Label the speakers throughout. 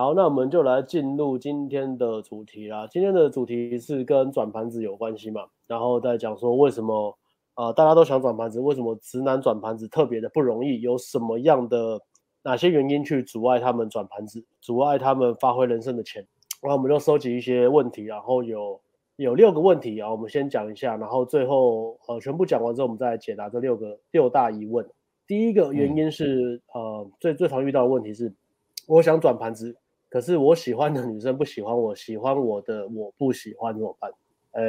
Speaker 1: 好，那我们就来进入今天的主题啦。今天的主题是跟转盘子有关系嘛，然后再讲说为什么啊、呃、大家都想转盘子，为什么直男转盘子特别的不容易，有什么样的哪些原因去阻碍他们转盘子，阻碍他们发挥人生的潜。然后我们就收集一些问题，然后有有六个问题啊，我们先讲一下，然后最后呃全部讲完之后，我们再来解答这六个六大疑问。第一个原因是、嗯、呃最最常遇到的问题是，我想转盘子。可是我喜欢的女生不喜欢我，喜欢我的我不喜欢怎么办？呃，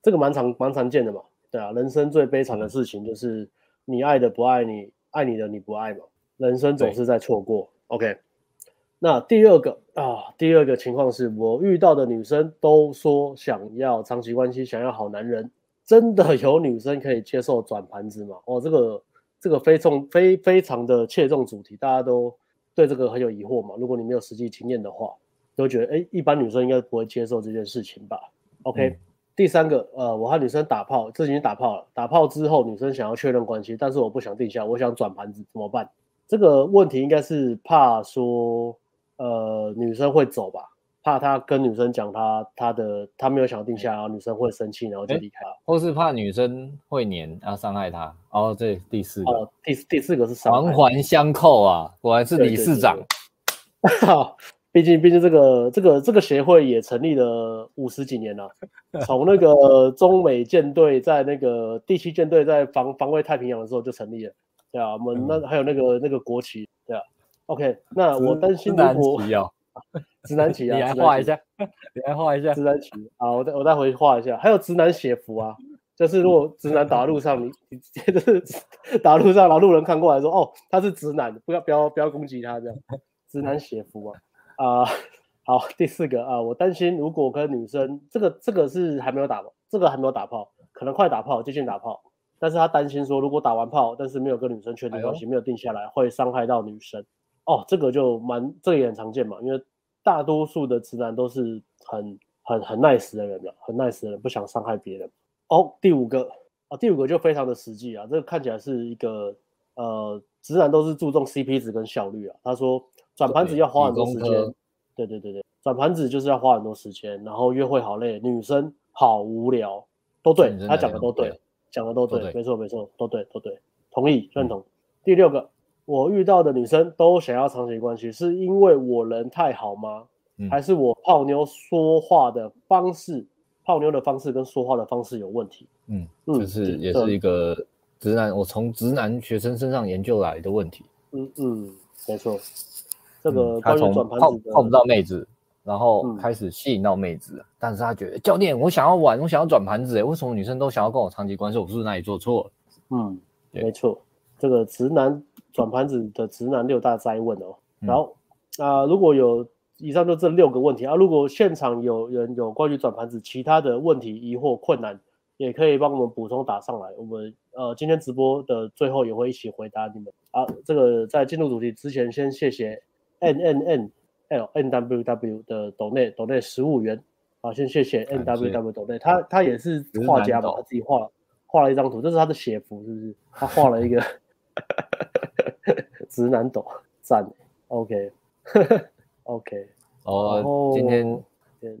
Speaker 1: 这个蛮常蛮常见的嘛，对啊，人生最悲惨的事情就是你爱的不爱你，爱你的你不爱嘛，人生总是在错过。OK，那第二个啊，第二个情况是我遇到的女生都说想要长期关系，想要好男人，真的有女生可以接受转盘子吗？哦，这个这个非重非非常的切中主题，大家都。对这个很有疑惑嘛？如果你没有实际经验的话，都觉得哎，一般女生应该不会接受这件事情吧？OK，嗯，第三个，呃，我和女生打炮，这已经打炮了。打炮之后，女生想要确认关系，但是我不想定下，我想转盘子，怎么办？这个问题应该是怕说，呃，女生会走吧？怕他跟女生讲他他的他没有想要定下，然后女生会生气，然后就离开了，
Speaker 2: 或是怕女生会黏，然后伤害他。哦，这第四个，
Speaker 1: 哦、第第四个是
Speaker 2: 环环相扣啊，果然是理事长。
Speaker 1: 好，毕竟毕竟这个这个这个协会也成立了五十几年了，从那个中美舰队在那个第七舰队在防防卫太平洋的时候就成立了，对啊，我们那还有那个那个国旗，对啊。OK，那我担心如果。直男旗啊，
Speaker 2: 你来画一下，你来画一下
Speaker 1: 直男旗啊，我再我再回去画一下。还有直男写符啊，就是如果直男打路上，你你直接就是 打路上，然后路人看过来说，哦，他是直男，不要不要不要攻击他这样。直男写符啊啊，好，第四个啊，我担心如果跟女生这个这个是还没有打？这个还没有打炮，可能快打炮，接近打炮，但是他担心说，如果打完炮，但是没有跟女生确定关系，没有定下来，会伤害到女生。哦，这个就蛮，这个也很常见嘛，因为大多数的直男都是很很很 nice 的人了，很 nice 的人，不想伤害别人。哦，第五个，哦，第五个就非常的实际啊，这个看起来是一个呃，直男都是注重 CP 值跟效率啊。他说转盘子要花很多时间，对对对对，转盘子就是要花很多时间，然后约会好累，女生好无聊，都对，他讲的都对，讲的都对，没错没错，都对都对，同意认同。第六个。我遇到的女生都想要长期关系，是因为我人太好吗？嗯、还是我泡妞说话的方式、泡妞的方式跟说话的方式有问题？
Speaker 2: 嗯，就是也是一个直男，嗯、我从直男学生身上研究来的问题。
Speaker 1: 嗯嗯，没错，这个关于
Speaker 2: 他从泡泡不到妹子，然后开始吸引到妹子，嗯、但是他觉得教练，我想要玩，我想要转盘子，哎，为什么女生都想要跟我长期关系？我是不是哪里做错了？
Speaker 1: 嗯，对没错，这个直男。转盘子的直男六大灾问哦，然后啊、呃，如果有以上就这六个问题啊，如果现场有人有关于转盘子其他的问题、疑惑、困难，也可以帮我们补充打上来。我们呃今天直播的最后也会一起回答你们。啊，这个在进入主题之前，先谢谢 N N N L N W W 的抖内抖内十五元。好，先谢谢 N W W 斗内，他他也是画家嘛，他自己画画了一张图，这是他的写符，是不是？他画了一个。直男抖赞，OK，OK，
Speaker 2: 哦，今天，
Speaker 1: 对，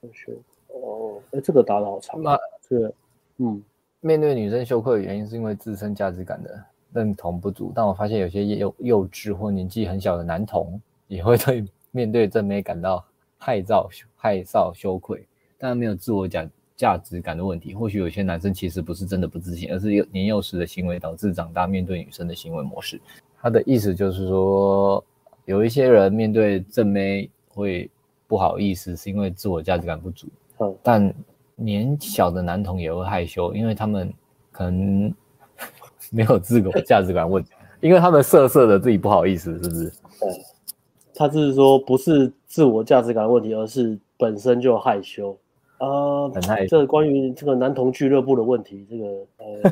Speaker 1: 同学，哦，哎，这个打的好长，那这个，嗯，
Speaker 2: 面对女生羞愧的原因是因为自身价值感的认同不足，但我发现有些幼幼稚或年纪很小的男童也会对面对正妹感到害臊、害臊、羞愧，但没有自我讲。价值感的问题，或许有些男生其实不是真的不自信，而是年幼时的行为导致长大面对女生的行为模式。他的意思就是说，有一些人面对正妹会不好意思，是因为自我价值感不足。嗯，但年小的男童也会害羞，因为他们可能没有自我价值感问题，因为他们色色的自己不好意思，是不是？
Speaker 1: 对，他是说不是自我价值感问题，而是本身就害羞。呃，这个关于这个男童俱乐部的问题，这个呃，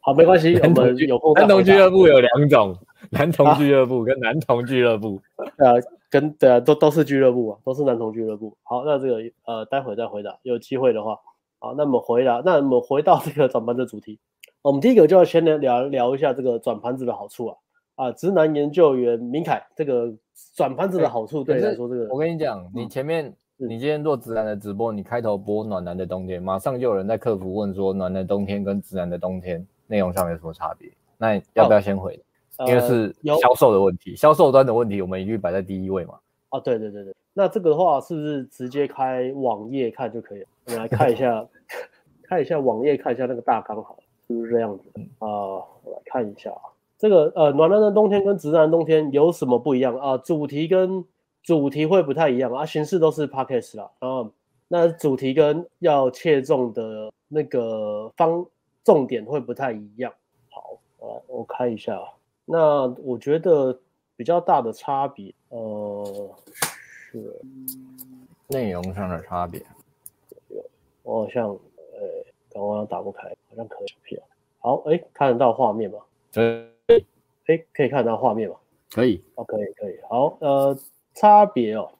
Speaker 1: 好，没关系，我们有空。
Speaker 2: 男童俱乐部有两种，男童俱乐部跟男童俱乐部，
Speaker 1: 对啊，跟对啊，都都是俱乐部啊，都是男童俱乐部。好，那这个呃，待会再回答，有机会的话，好，那么回答，那我们回到这个转盘子的主题，我们第一个就要先来聊聊一下这个转盘子的好处啊。啊，直男研究员明凯，这个转盘子的好处对你来说，这个
Speaker 2: 我跟你讲，你前面、嗯、你今天做直男的直播，你开头播暖男的冬天，马上就有人在客服问说，暖男的冬天跟直男的冬天内容上有什么差别？那要不要先回？哦、因为是销售的问题，销、呃、售端的问题，我们一律摆在第一位嘛。
Speaker 1: 啊，对对对对，那这个的话是不是直接开网页看就可以了？我们来看一下，看一下网页，看一下那个大纲，好了，是不是这样子？啊、呃，我来看一下啊。这个呃，暖男的冬天跟直男的冬天有什么不一样啊、呃？主题跟主题会不太一样啊，形式都是 podcast 啦。然后那主题跟要切中的那个方重点会不太一样。好，呃，我看一下。那我觉得比较大的差别，呃，是
Speaker 2: 内容上的差别。
Speaker 1: 我好像呃，刚刚打不开，好像可以。好，哎，看得到画面吗？
Speaker 2: 对。
Speaker 1: 哎，可以看到画面吗？
Speaker 2: 可以，
Speaker 1: 哦，可以，可以。好，呃，差别哦，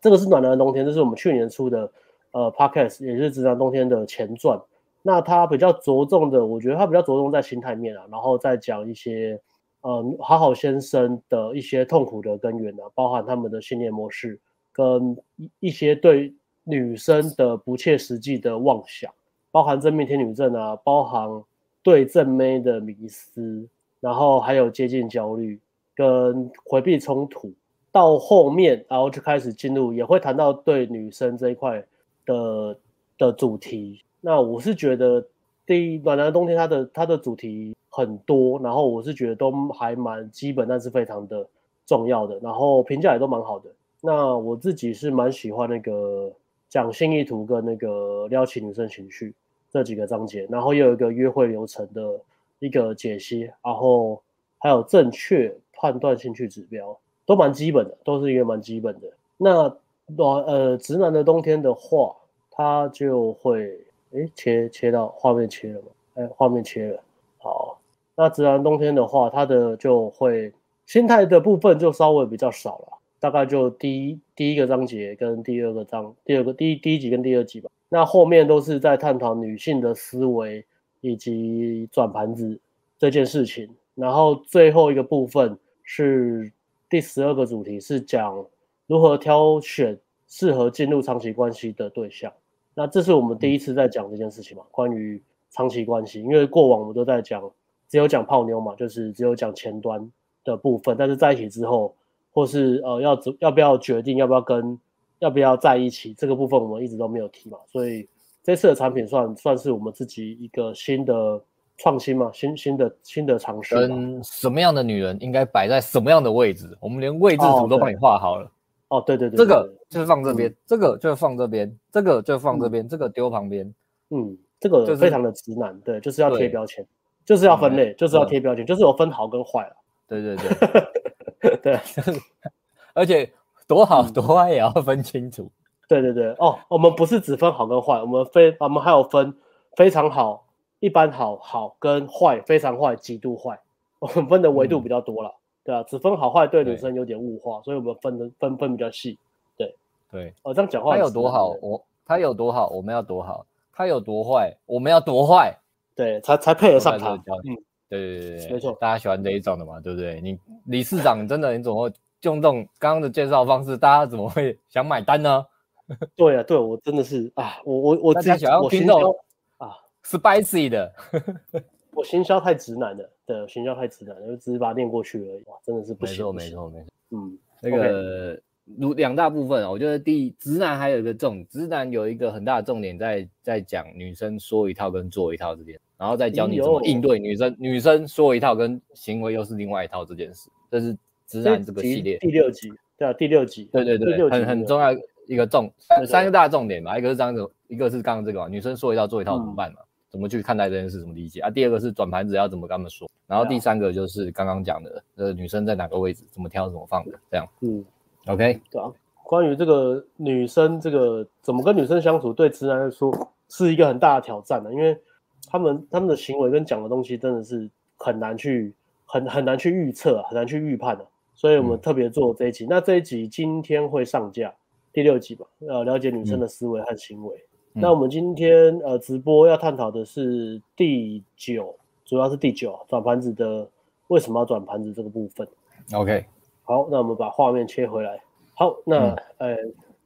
Speaker 1: 这个是暖男的冬天，这是我们去年出的呃 Podcast，也是直男冬天的前传。那它比较着重的，我觉得它比较着重在心态面啊，然后再讲一些呃好好先生的一些痛苦的根源啊，包含他们的信念模式跟一些对女生的不切实际的妄想，包含真命天女症啊，包含对正妹的迷思。然后还有接近焦虑跟回避冲突，到后面然后就开始进入，也会谈到对女生这一块的的主题。那我是觉得第一暖男的冬天它的它的主题很多，然后我是觉得都还蛮基本，但是非常的重要的，然后评价也都蛮好的。那我自己是蛮喜欢那个讲心意图跟那个撩起女生情绪这几个章节，然后又有一个约会流程的。一个解析，然后还有正确判断兴趣指标，都蛮基本的，都是一个蛮基本的。那暖呃直男的冬天的话，他就会诶切切到画面切了吗？哎，画面切了。好，那直男冬天的话，他的就会心态的部分就稍微比较少了，大概就第一第一个章节跟第二个章，第二个第一第一集跟第二集吧。那后面都是在探讨女性的思维。以及转盘子这件事情，然后最后一个部分是第十二个主题，是讲如何挑选适合进入长期关系的对象。那这是我们第一次在讲这件事情嘛？关于长期关系，因为过往我们都在讲，只有讲泡妞嘛，就是只有讲前端的部分，但是在一起之后，或是呃要要不要决定要不要跟要不要在一起这个部分，我们一直都没有提嘛，所以。这次的产品算算是我们自己一个新的创新嘛，新新的新的尝试。
Speaker 2: 跟什么样的女人应该摆在什么样的位置，我们连位置图都帮你画好了。
Speaker 1: 哦，对对对，
Speaker 2: 这个就是放这边，嗯、这个就放这边，这个就放这边，嗯、这个丢旁边。
Speaker 1: 嗯，这个非常的直男，就是、对，就是要贴标签，就是要分类，就是要贴标签，就是有分好跟坏了。
Speaker 2: 对对对，对，而且多好多坏也要分清楚。
Speaker 1: 对对对。哦，我们不是只分好跟坏，我们非我们还有分非常好、一般好、好跟坏、非常坏、极度坏，我们分的维度比较多了，嗯、对啊，只分好坏对女生有点物化，所以我们分的分分比较细。对
Speaker 2: 对，
Speaker 1: 哦，这样讲话
Speaker 2: 他有多好，我他有多好，我们要多好；他有多坏，我们要多坏。
Speaker 1: 对，才才配得上他。
Speaker 2: 嗯，对对对对，
Speaker 1: 没错，
Speaker 2: 大家喜欢这一种的嘛，对不对？你理事长 真的，你怎么会用这种刚刚的介绍方式，大家怎么会想买单呢？
Speaker 1: 对啊，对我真的是啊，我我我自己
Speaker 2: 喜欢听到啊，spicy 的，
Speaker 1: 我行销太直男了，对，行销太直男了，就只是把它念过去而已，哇，真的是不行，
Speaker 2: 没错没错没错，
Speaker 1: 嗯，
Speaker 2: 那个如两大部分啊，我觉得第一，直男还有一个重，直男有一个很大的重点在在讲女生说一套跟做一套这件，然后再教你怎么应对女生，女生说一套跟行为又是另外一套这件事，这是直男这个系列
Speaker 1: 第六集，对啊，第六集，
Speaker 2: 对对对，很很重要。一个重三三个大重点吧，一个是这样子，一个是刚刚这个嘛，女生说一套做一套怎么办嘛？嗯、怎么去看待这件事？怎么理解啊？第二个是转盘子要怎么跟他们说？然后第三个就是刚刚讲的，呃，女生在哪个位置，怎么挑，怎么放的，这样。嗯，OK，
Speaker 1: 对啊。关于这个女生这个怎么跟女生相处，对直男来说是一个很大的挑战的，因为他们他们的行为跟讲的东西真的是很难去很很难去预测，很难去预判的。所以我们特别做这一集。嗯、那这一集今天会上架。第六集吧，呃，了解女生的思维和行为。嗯、那我们今天呃直播要探讨的是第九，主要是第九转盘子的为什么要转盘子这个部分。
Speaker 2: OK，
Speaker 1: 好，那我们把画面切回来。好，那、嗯、呃，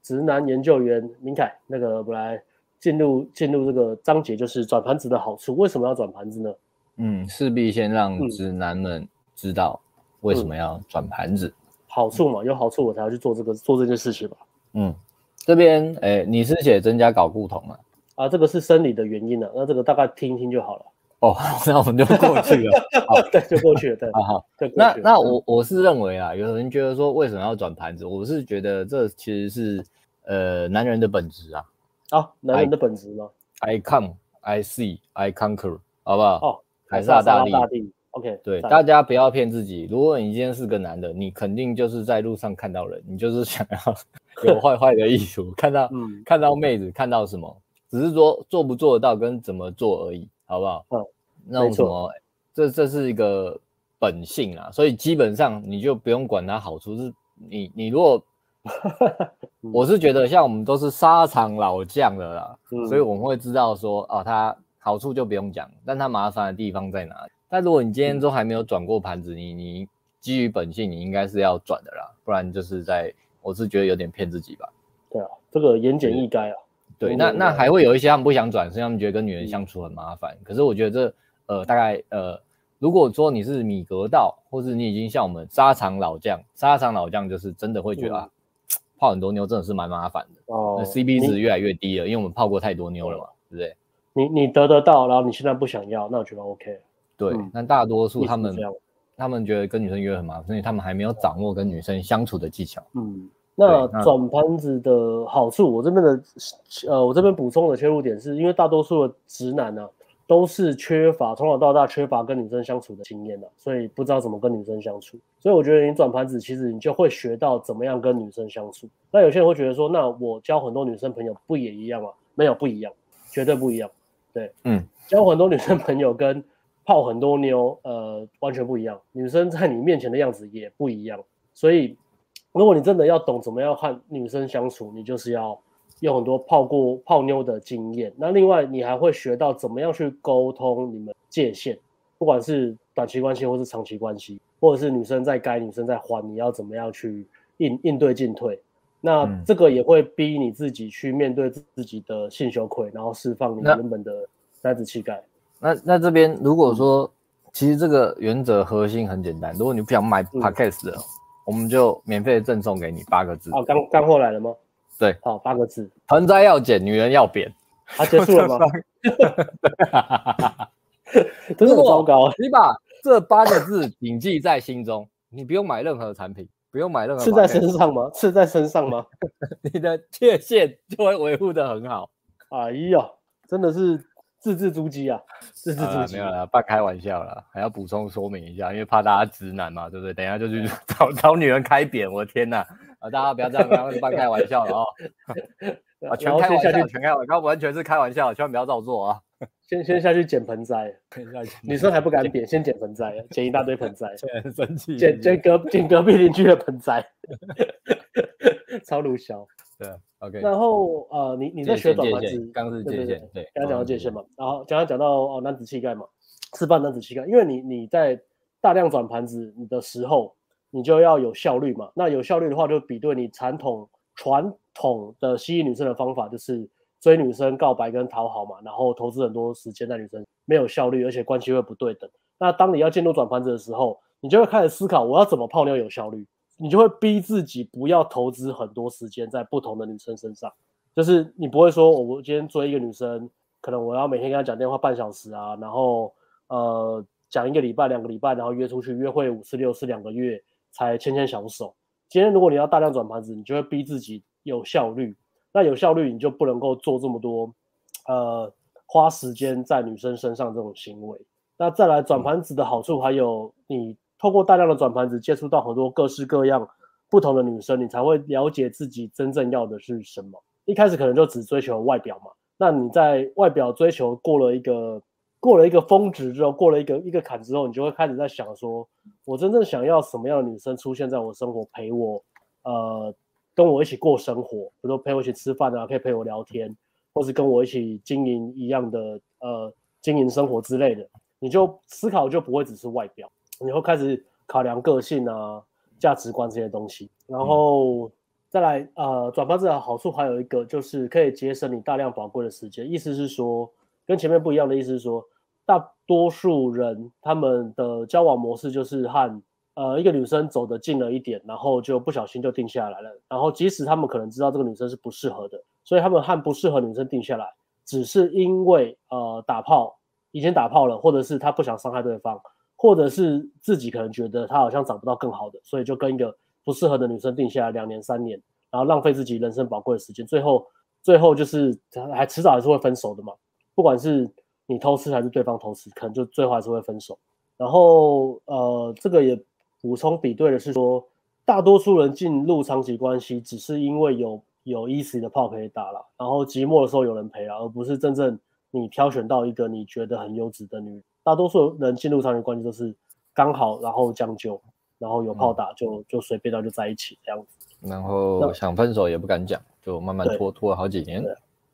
Speaker 1: 直男研究员明凯，那个我们来进入进入这个章节，就是转盘子的好处。为什么要转盘子呢？
Speaker 2: 嗯，势必先让直男们知道为什么要转盘子。嗯嗯、
Speaker 1: 好处嘛，有好处我才要去做这个做这件事情吧。
Speaker 2: 嗯，这边哎，你是写增加睾固酮啊？
Speaker 1: 啊，这个是生理的原因呢、啊，那这个大概听一听就好了。
Speaker 2: 哦，那我们就过去了。好，
Speaker 1: 对，就过去了。对，
Speaker 2: 好好。那那我我是认为啊，有人觉得说为什么要转盘子？我是觉得这其实是呃男人的本质啊。
Speaker 1: 啊，男人的本质吗
Speaker 2: ？I come, I see, I conquer，好不好？
Speaker 1: 哦，
Speaker 2: 凯撒大帝。
Speaker 1: 大帝。OK。
Speaker 2: 对，大家不要骗自己。如果你今天是个男的，你肯定就是在路上看到人，你就是想要有坏坏的意图，看到嗯，看到妹子，看到什么，只是说做不做得到跟怎么做而已。好不好？嗯，那种什么，这这是一个本性啊，所以基本上你就不用管它好处。是你你如果，我是觉得像我们都是沙场老将的啦，嗯、所以我们会知道说，哦，它好处就不用讲，但它麻烦的地方在哪里？但如果你今天都还没有转过盘子，你你基于本性，你应该是要转的啦，不然就是在，我是觉得有点骗自己吧。
Speaker 1: 对啊，这个言简意赅啊。
Speaker 2: 对，那那还会有一些他们不想转，是他们觉得跟女人相处很麻烦。嗯、可是我觉得这呃大概呃，如果说你是米格道，或是你已经像我们沙场老将，沙场老将就是真的会觉得、嗯、啊，泡很多妞真的是蛮麻烦的哦。CP 值越来越低了，因为我们泡过太多妞了嘛，对不对？
Speaker 1: 你你得得到，然后你现在不想要，那我觉得 OK。
Speaker 2: 对，嗯、但大多数他们他们觉得跟女生约很麻烦，所以他们还没有掌握跟女生相处的技巧。嗯。那转盘子的好处，我这边的，呃，我这边补充的切入点是，因为大多数的直男呢、啊，都是缺乏从小到大缺乏跟女生相处的经验的，所以不知道怎么跟女生相处。所以我觉得你转盘子，其实你就会学到怎么样跟女生相处。那有些人会觉得说，那我交很多女生朋友不也一样吗？没有，不一样，绝对不一样。对，嗯，交很多女生朋友跟泡很多妞，呃，完全不一样。女生在你面前的样子也不一样，所以。如果你真的要懂怎么样和女生相处，你就是要有很多泡过泡妞的经验。那另外，你还会学到怎么样去沟通你们界限，不管是短期关系或是长期关系，或者是女生在该女生在还，你要怎么样去应应对进退。那这个也会逼你自己去面对自己的性羞愧，然后释放你原本的男子气概。那那这边如果说，其实这个原则核心很简单，如果你不想买 Podcast 的。嗯我们就免费赠送给你八个字。
Speaker 1: 哦，干干货来了吗？
Speaker 2: 对，
Speaker 1: 好，八个字。盆
Speaker 2: 栽要剪，女人要扁。
Speaker 1: 啊，结束了吗？真的很糟糕。
Speaker 2: 你把这八个字谨记在心中，你不用买任何产品，不用买任何。
Speaker 1: 刺在身上吗？刺在身上吗？
Speaker 2: 你的界限就会维护得很好。
Speaker 1: 哎呀，真的是。字字珠玑啊，字字珠玑。
Speaker 2: 没有了，半开玩笑了，还要补充说明一下，因为怕大家直男嘛，对不对？等一下就去 找找女人开扁，我的天哪！啊，大家不要这样，刚刚是半开玩笑了哦。啊，全开玩笑，全开玩笑，刚完全是开玩笑，千万不要照做啊。
Speaker 1: 先先下去捡盆栽，女生还不敢扁，先捡盆栽，捡一大堆盆栽，
Speaker 2: 很生气。
Speaker 1: 捡捡隔捡隔壁邻居的盆栽，超鲁小。
Speaker 2: 对，OK。
Speaker 1: 然后呃，你你在学转盘子，
Speaker 2: 刚是界限，对，
Speaker 1: 刚刚讲到界限嘛。然后刚刚讲到哦，男子气概嘛，示范男子气概，因为你你在大量转盘子你的时候，你就要有效率嘛。那有效率的话，就比对你传统传统的吸引女生的方法，就是追女生、告白跟讨好嘛，然后投资很多时间在女生，没有效率，而且关系会不对等。那当你要进入转盘子的时候，你就会开始思考，我要怎么泡妞有效率。你就会逼自己不要投资很多时间在不同的女生身上，就是你不会说，我今天追一个女生，可能我要每天跟她讲电话半小时啊，然后呃讲一个礼拜、两个礼拜，然后约出去约会五次六次两个月才牵牵小手。今天如果你要大量转盘子，你就会逼自己有效率，那有效率你就不能够做这么多呃花时间在女生身上这种行为。那再来转盘子的好处还有你。透过大量的转盘子接触到很多各式各样不同的女生，你才会了解自己真正要的是什么。一开始可能就只追求外表嘛，那你在外表追求过了一个过了一个峰值之后，过了一个一个坎之后，你就会开始在想说，我真正想要什么样的女生出现在我生活，陪我，呃，跟我一起过生活，比如说陪我一起吃饭啊，可以陪我聊天，或是跟我一起经营一样的呃经营生活之类的，你就思考就不会只是外表。你会开始考量个性啊、价值观这些东西，然后再来呃，转发这的好处还有一个就是可以节省你大量宝贵的时间。意思是说，跟前面不一样的意思是说，大多数人他们的交往模式就是和呃一个女生走得近了一点，然后就不小心就定下来了。然后即使他们可能知道这个女生是不适合的，所以他们和不适合女生定下来，只是因为呃打炮以前打炮了，或者是他不想伤害对方。或者是自己可能觉得他好像找不到更好的，所以就跟一个不适合的女生定下来两年三年，然后浪费自己人生宝贵的时间，最后最后就是还迟早还是会分手的嘛。不管是你偷吃还是对方偷吃，可能就最后还是会分手。然后呃，这个也补充比对的是说，大多数人进入长期关系只是因为有有 easy 的炮可以打了，然后寂寞的时候有人陪了，而不是真正你挑选到一个你觉得很优质的女人。大多数人进入长期关系都是刚好，然后将就，然后有炮打就、嗯、就随便到就在一起这样子。
Speaker 2: 然后想分手也不敢讲，就慢慢拖拖了好几年，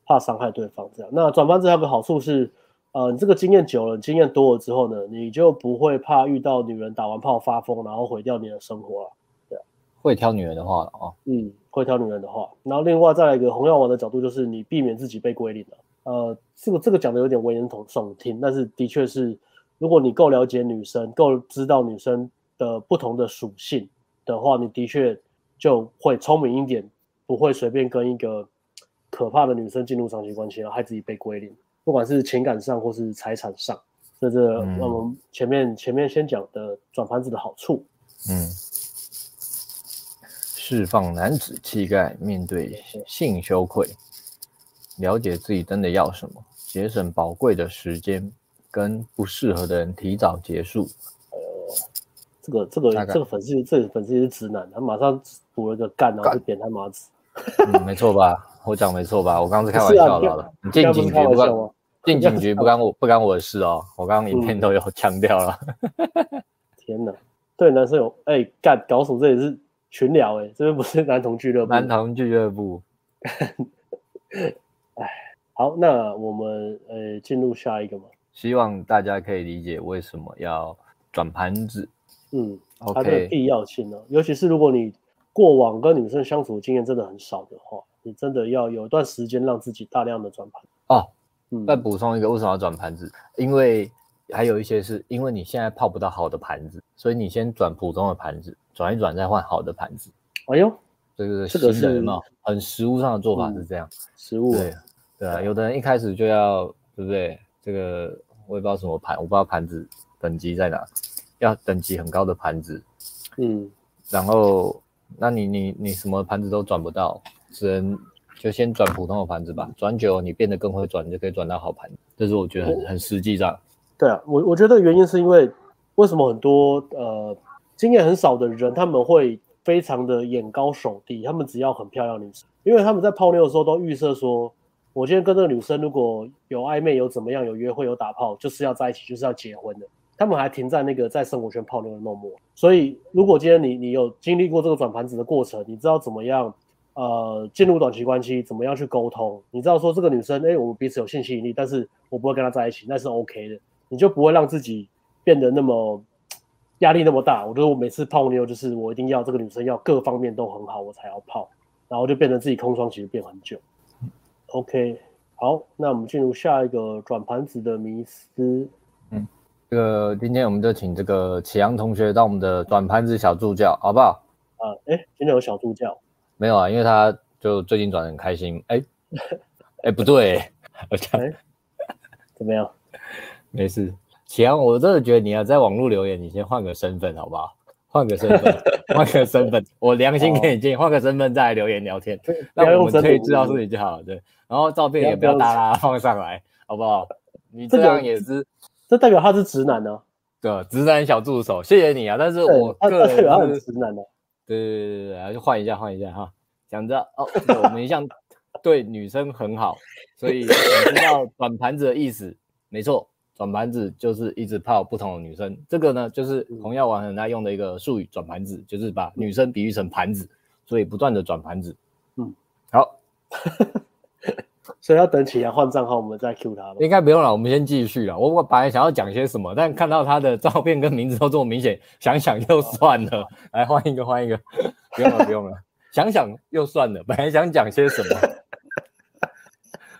Speaker 1: 怕伤害对方这样。那转盘子还有个好处是，呃，你这个经验久了，经验多了之后呢，你就不会怕遇到女人打完炮发疯，然后毁掉你的生活了。对，
Speaker 2: 会挑女人的
Speaker 1: 呃，这个这个讲的有点危言耸听，但是的确是，如果你够了解女生，够知道女生的不同的属性的话，你的确就会聪明一点，不会随便跟一个可怕的女生进入长期关系，然后害自己被归零，不管是情感上或是财产上。这是我们前面、嗯、前面先讲的转盘子的好处，
Speaker 2: 嗯，释放男子气概，面对性羞愧。了解自己真的要什么，节省宝贵的时间，跟不适合的人提早结束。
Speaker 1: 呃，这个这个这个粉丝，这个粉丝是直男，他马上补了个干，然后就点他妈子。
Speaker 2: 嗯，没错吧？我讲没错吧？我刚刚是开玩笑的了。你进警局不关进警局不干我不干我的事哦。我刚刚影片都有强调了。
Speaker 1: 嗯、天哪，对男生有哎干搞什么？这里是群聊哎，这边不是男同俱乐部。
Speaker 2: 男同俱乐部。
Speaker 1: 哎，好，那我们呃进入下一个嘛。
Speaker 2: 希望大家可以理解为什么要转盘子。
Speaker 1: 嗯，OK，它的必要性呢、啊，尤其是如果你过往跟女生相处的经验真的很少的话，你真的要有一段时间让自己大量的转盘。
Speaker 2: 哦，嗯，再补充一个，为什么要转盘子？因为还有一些是因为你现在泡不到好的盘子，所以你先转普通的盘子，转一转再换好的盘子。
Speaker 1: 哎呦。
Speaker 2: 这个这个是很实物上的做法是这样，
Speaker 1: 实务
Speaker 2: 对对啊，有的人一开始就要对不对？这个我也不知道什么盘，我不知道盘子等级在哪，要等级很高的盘子，
Speaker 1: 嗯，
Speaker 2: 然后那你你你什么盘子都转不到，只能就先转普通的盘子吧，转久你变得更会转，你就可以转到好盘，这是我觉得很很实际上。
Speaker 1: 对啊，我我觉得原因是因为为什么很多呃经验很少的人他们会。非常的眼高手低，他们只要很漂亮女生，因为他们在泡妞的时候都预设说，我今天跟这个女生如果有暧昧、有怎么样、有约会、有打炮，就是要在一起，就是要结婚的。他们还停在那个在生活圈泡妞的梦魔。所以，如果今天你你有经历过这个转盘子的过程，你知道怎么样呃进入短期关系，怎么样去沟通，你知道说这个女生，哎、我们彼此有性吸引力，但是我不会跟她在一起，那是 OK 的，你就不会让自己变得那么。压力那么大，我觉得我每次泡妞就是我一定要这个女生要各方面都很好，我才要泡，然后就变成自己空窗期变很久。OK，好，那我们进入下一个转盘子的迷思。
Speaker 2: 嗯，这个今天我们就请这个启阳同学当我们的转盘子小助教，好不好？
Speaker 1: 啊，哎，今天有小助教？
Speaker 2: 没有啊，因为他就最近转得很开心。哎，哎，不对，我 讲，
Speaker 1: 怎么样？
Speaker 2: 没事。行，我真的觉得你要在网络留言，你先换个身份好不好？换个身份，换个身份，我良心给你建议，换个身份再来留言聊天，那我们可以知道是你就好了。对，然后照片也不要大拉放上来，好不好？你这样也是，
Speaker 1: 这代表他是直男呢。
Speaker 2: 对，直男小助手，谢谢你啊。但是我个人
Speaker 1: 是直男的。
Speaker 2: 对对对对对，就换一下，换一下哈。讲着哦，我们一向对女生很好，所以你知道转盘子的意思，没错。转盘子就是一直泡不同的女生，这个呢就是红药丸很爱用的一个术语，转盘子就是把女生比喻成盘子，所以不断的转盘子。嗯，好，
Speaker 1: 所以要等启阳换账号，我们再 Q 他。
Speaker 2: 应该不用了，我们先继续了。我我本来想要讲些什么，但看到他的照片跟名字都这么明显，想想又算了。来换一个，换一个，不用了，不用了。想想又算了，本来想讲些什么，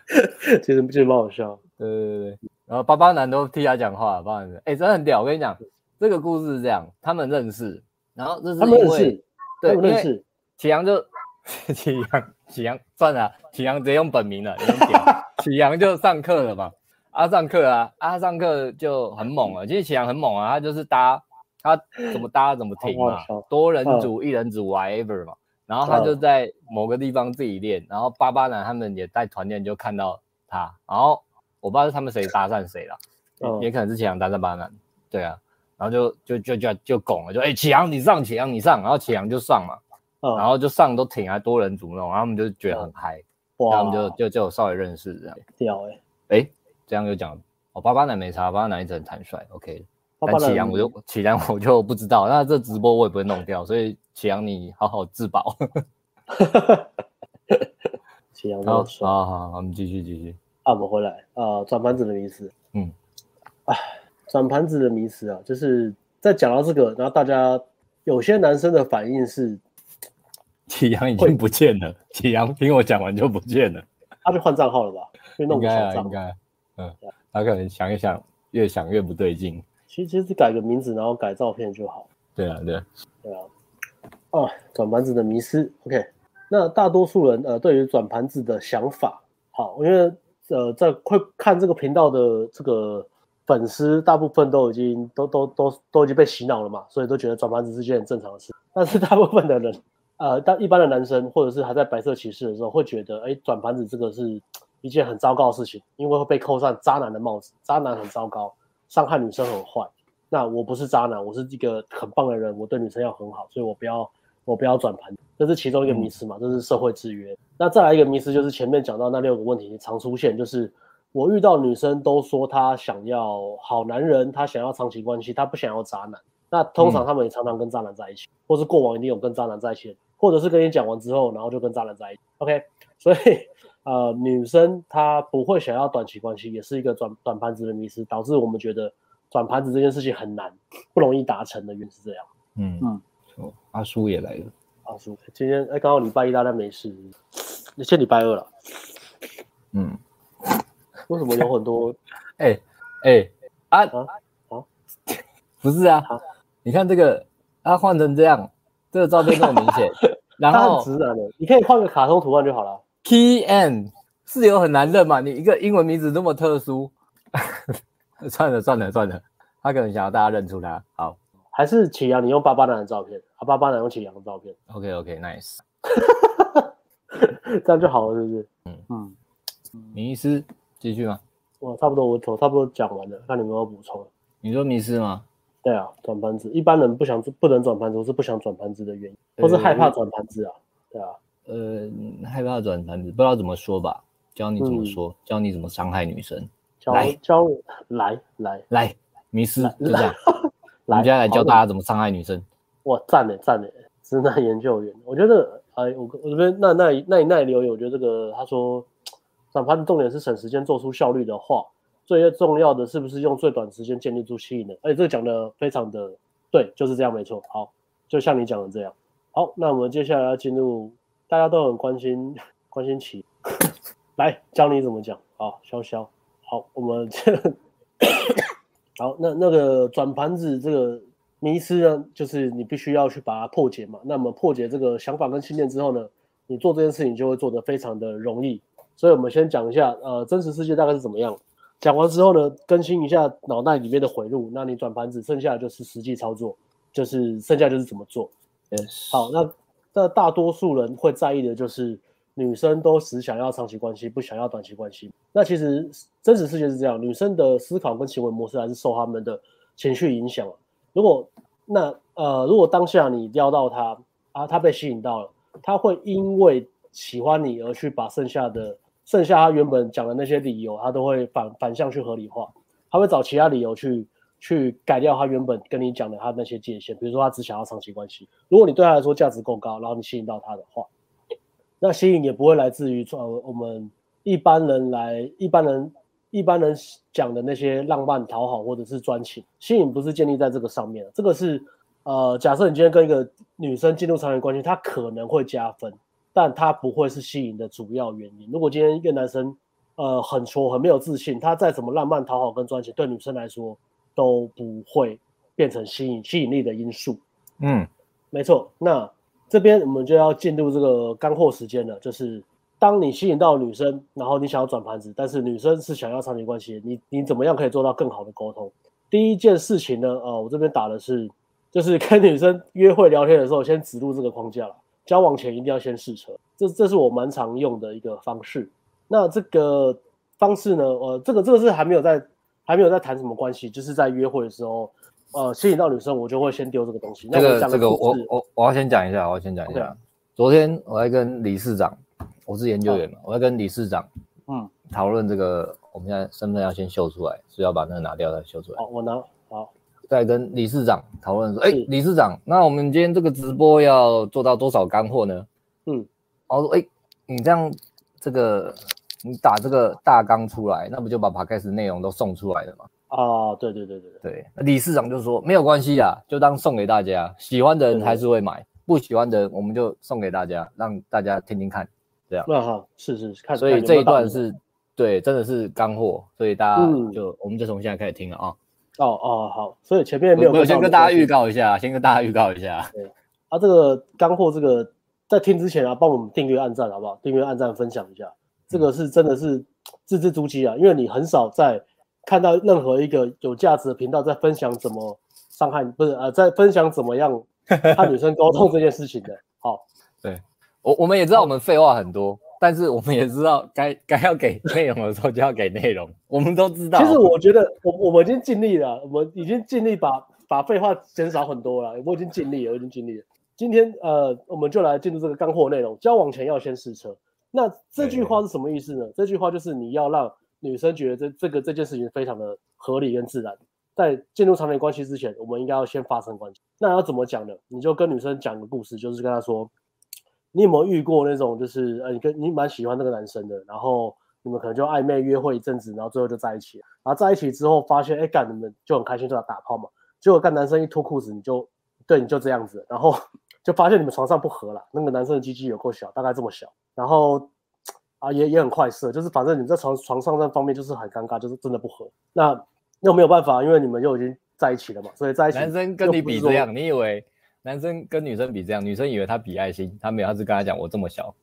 Speaker 1: 其实其实蛮好笑。
Speaker 2: 对对对对，然后巴巴男都替他讲话，巴巴男，哎、欸，真的很屌。我跟你讲，这个故事是这样，他们认识，然后这是因为他们认识，对，认识。启阳就 启阳，启阳算了，启阳直接用本名了。启阳就上课了嘛，啊上课啊，啊上课就很猛了。其实启阳很猛啊，他就是搭，他怎么搭怎么停嘛，多人组、一人组，whatever 嘛。然后他就在某个地方自己练，然后巴巴男他们也在团练就看到他，然后我不知道是他们谁搭讪谁了，嗯、也可能是启阳搭讪巴巴男，对啊，然后就就就就就拱了，就哎启阳你上，启阳你上，然后启阳就上嘛，嗯、然后就上都挺，啊多人组那种，然后他们就觉得很嗨，嗯、然后他们就就就有稍微认识这样，
Speaker 1: 屌哎、
Speaker 2: 欸，哎这样就讲哦巴巴男没差，巴巴男一直很坦率，OK。但启阳我就启阳我就不知道，那这直播我也不会弄掉，所以启阳你好好自保。
Speaker 1: 启阳
Speaker 2: 好，好好好，我们继续继续。
Speaker 1: 啊，我们回来啊，转盘子的迷失。
Speaker 2: 嗯，
Speaker 1: 哎，转盘子的迷失啊，就是在讲到这个，然后大家有些男生的反应是，
Speaker 2: 启阳已经不见了，启阳听我讲完就不见了，
Speaker 1: 他就换账号了吧？
Speaker 2: 应该啊，应该，嗯，他可能想一想，越想越不对劲。
Speaker 1: 其实其实改个名字，然后改照片就好。
Speaker 2: 对啊，对啊，
Speaker 1: 对啊。啊，转盘子的迷失。OK，那大多数人呃对于转盘子的想法，好，因为呃在会看这个频道的这个粉丝，大部分都已经都都都都已经被洗脑了嘛，所以都觉得转盘子是件很正常的事。但是大部分的人，呃，当一般的男生或者是还在白色骑士的时候，会觉得，哎，转盘子这个是一件很糟糕的事情，因为会被扣上渣男的帽子，渣男很糟糕。伤害女生很坏，那我不是渣男，我是一个很棒的人，我对女生要很好，所以我不要我不要转盘，这是其中一个迷思嘛，这是社会制约。那再来一个迷思就是前面讲到那六个问题常出现，就是我遇到女生都说她想要好男人，她想要长期关系，她不想要渣男。那通常他们也常常跟渣男在一起，或是过往一定有跟渣男在一起，或者是跟你讲完之后，然后就跟渣男在一起。OK，所以。呃，女生她不会想要短期关系，也是一个转转盘子的迷思，导致我们觉得转盘子这件事情很难，不容易达成的原因是这样。
Speaker 2: 嗯嗯，哦，阿叔也来了。
Speaker 1: 阿叔，今天哎，刚好礼拜一大家没事，你先礼拜二了。
Speaker 2: 嗯，
Speaker 1: 为什么有很多？
Speaker 2: 哎哎啊啊啊！不是啊，你看这个，他换成这样，这个照片这么明显，然后
Speaker 1: 直男的，你可以换个卡通图案就好了。
Speaker 2: Key N 是有很难认嘛？你一个英文名字这么特殊，算了算了算了，他可能想要大家认出他。好，
Speaker 1: 还是启阳，你用巴巴男的照片，啊，巴巴男用启阳的照片。
Speaker 2: OK OK，Nice，
Speaker 1: 这样就好了，是不是？
Speaker 2: 嗯嗯。迷失继续吗？
Speaker 1: 我，差不多，我头差不多讲完了，看你们有没有补充。
Speaker 2: 你说迷失吗？
Speaker 1: 对啊，转盘子，一般人不想不能转盘子，或是不想转盘子的原因，或是害怕转盘子啊，对啊。
Speaker 2: 呃，害怕转盘子，不知道怎么说吧？教你怎么说，嗯、教你怎么伤害女生。
Speaker 1: 教
Speaker 2: 来
Speaker 1: 教来来
Speaker 2: 来，迷失就这样。来，我们接下来教大家怎么伤害女生。
Speaker 1: 哇，赞嘞赞嘞，直男研究员。我觉得，哎，我我这边那那那那留言，我觉得这个他说反盘的重点是省时间，做出效率的话，最重要的是不是用最短时间建立住吸引力？哎，这个讲的非常的对，就是这样，没错。好，就像你讲的这样。好，那我们接下来要进入。大家都很关心关心起，来教你怎么讲。好，潇潇。好，我们 好，那那个转盘子这个迷失呢，就是你必须要去把它破解嘛。那么破解这个想法跟信念之后呢，你做这件事情就会做得非常的容易。所以我们先讲一下，呃，真实世界大概是怎么样。讲完之后呢，更新一下脑袋里面的回路。那你转盘子，剩下的就是实际操作，就是剩下就是怎么做。
Speaker 2: Yes.
Speaker 1: 好，那。那大多数人会在意的就是女生都只想要长期关系，不想要短期关系。那其实真实世界是这样，女生的思考跟行为模式还是受他们的情绪影响。如果那呃，如果当下你撩到她啊，她被吸引到了，她会因为喜欢你而去把剩下的剩下她原本讲的那些理由，她都会反反向去合理化，她会找其他理由去。去改掉他原本跟你讲的他那些界限，比如说他只想要长期关系。如果你对他来说价值够高，然后你吸引到他的话，那吸引也不会来自于呃我们一般人来，一般人一般人讲的那些浪漫讨好或者是专情，吸引不是建立在这个上面，这个是呃，假设你今天跟一个女生进入长远关系，她可能会加分，但她不会是吸引的主要原因。如果今天一个男生呃很挫，很没有自信，他再怎么浪漫讨好跟专情，对女生来说都不会变成吸引吸引力的因素。
Speaker 2: 嗯，
Speaker 1: 没错。那这边我们就要进入这个干货时间了，就是。当你吸引到女生，然后你想要转盘子，但是女生是想要长期关系，你你怎么样可以做到更好的沟通？第一件事情呢，呃，我这边打的是，就是 跟女生约会聊天的时候，先植入这个框架了。交往前一定要先试车，这这是我蛮常用的一个方式。那这个方式呢，呃，这个这个是还没有在还没有在谈什么关系，就是在约会的时候，呃，吸引到女生，我就会先丢这个东西。
Speaker 2: 这个这个我我我要先讲一下，我要先讲一下。Okay. 昨天我还跟理事长。我是研究员嘛，哦、我要跟理事长嗯讨论这个，我们现在身份要先秀出来，是要把那个拿掉再秀出来。
Speaker 1: 好，我拿好，
Speaker 2: 再跟理事长讨论说，哎，理事长，那我们今天这个直播要做到多少干货呢？嗯，然后说，哎，你这样这个你打这个大纲出来，那不就把 podcast 内容都送出来了吗？
Speaker 1: 啊，对对对对
Speaker 2: 对，对，那理事长就说没有关系啊，就当送给大家，喜欢的人还是会买，对对对，不喜欢的人我们就送给大家，让大家听听看。这样，那
Speaker 1: 好，是是看，
Speaker 2: 所以这一段是对，真的是干货，所以大家就、嗯、我们就从现在开始听了啊。
Speaker 1: 哦哦，好，所以前面没有，我
Speaker 2: 先跟大家预告一下，先跟大家预告一下。
Speaker 1: 对，啊，这个干货，这个在听之前啊，帮我们订阅、按赞，好不好？订阅、按赞、分享一下，这个是真的是字字珠玑啊，因为你很少在看到任何一个有价值的频道在分享怎么伤害，不是呃，在分享怎么样 和女生沟通这件事情的。好，
Speaker 2: 对。我我们也知道我们废话很多，但是我们也知道该 该要给内容的时候就要给内容，我们都知道。
Speaker 1: 其实我觉得我我们已经尽力了，我们已经尽力把把废话减少很多了，我已经尽力了，我已经尽力了。今天呃，我们就来进入这个干货内容。交往前要先试车，那这句话是什么意思呢？这句话就是你要让女生觉得这这个这件事情非常的合理跟自然。在进入长远关系之前，我们应该要先发生关系。那要怎么讲呢？你就跟女生讲个故事，就是跟她说。你有没有遇过那种，就是呃，你跟你蛮喜欢那个男生的，然后你们可能就暧昧约会一阵子，然后最后就在一起。然后在一起之后发现，哎，干你们就很开心，就要打炮嘛。结果干男生一脱裤子，你就对你就这样子，然后 就发现你们床上不合了。那个男生的鸡鸡有够小，大概这么小，然后啊也也很快射，就是反正你在床床上那方面就是很尴尬，就是真的不合。那又没有办法，因为你们又已经在一起了嘛，所以在一起。
Speaker 2: 男生跟你比这样，你以为？男生跟女生比这样，女生以为他比爱心，他没有，他是跟他讲我这么小，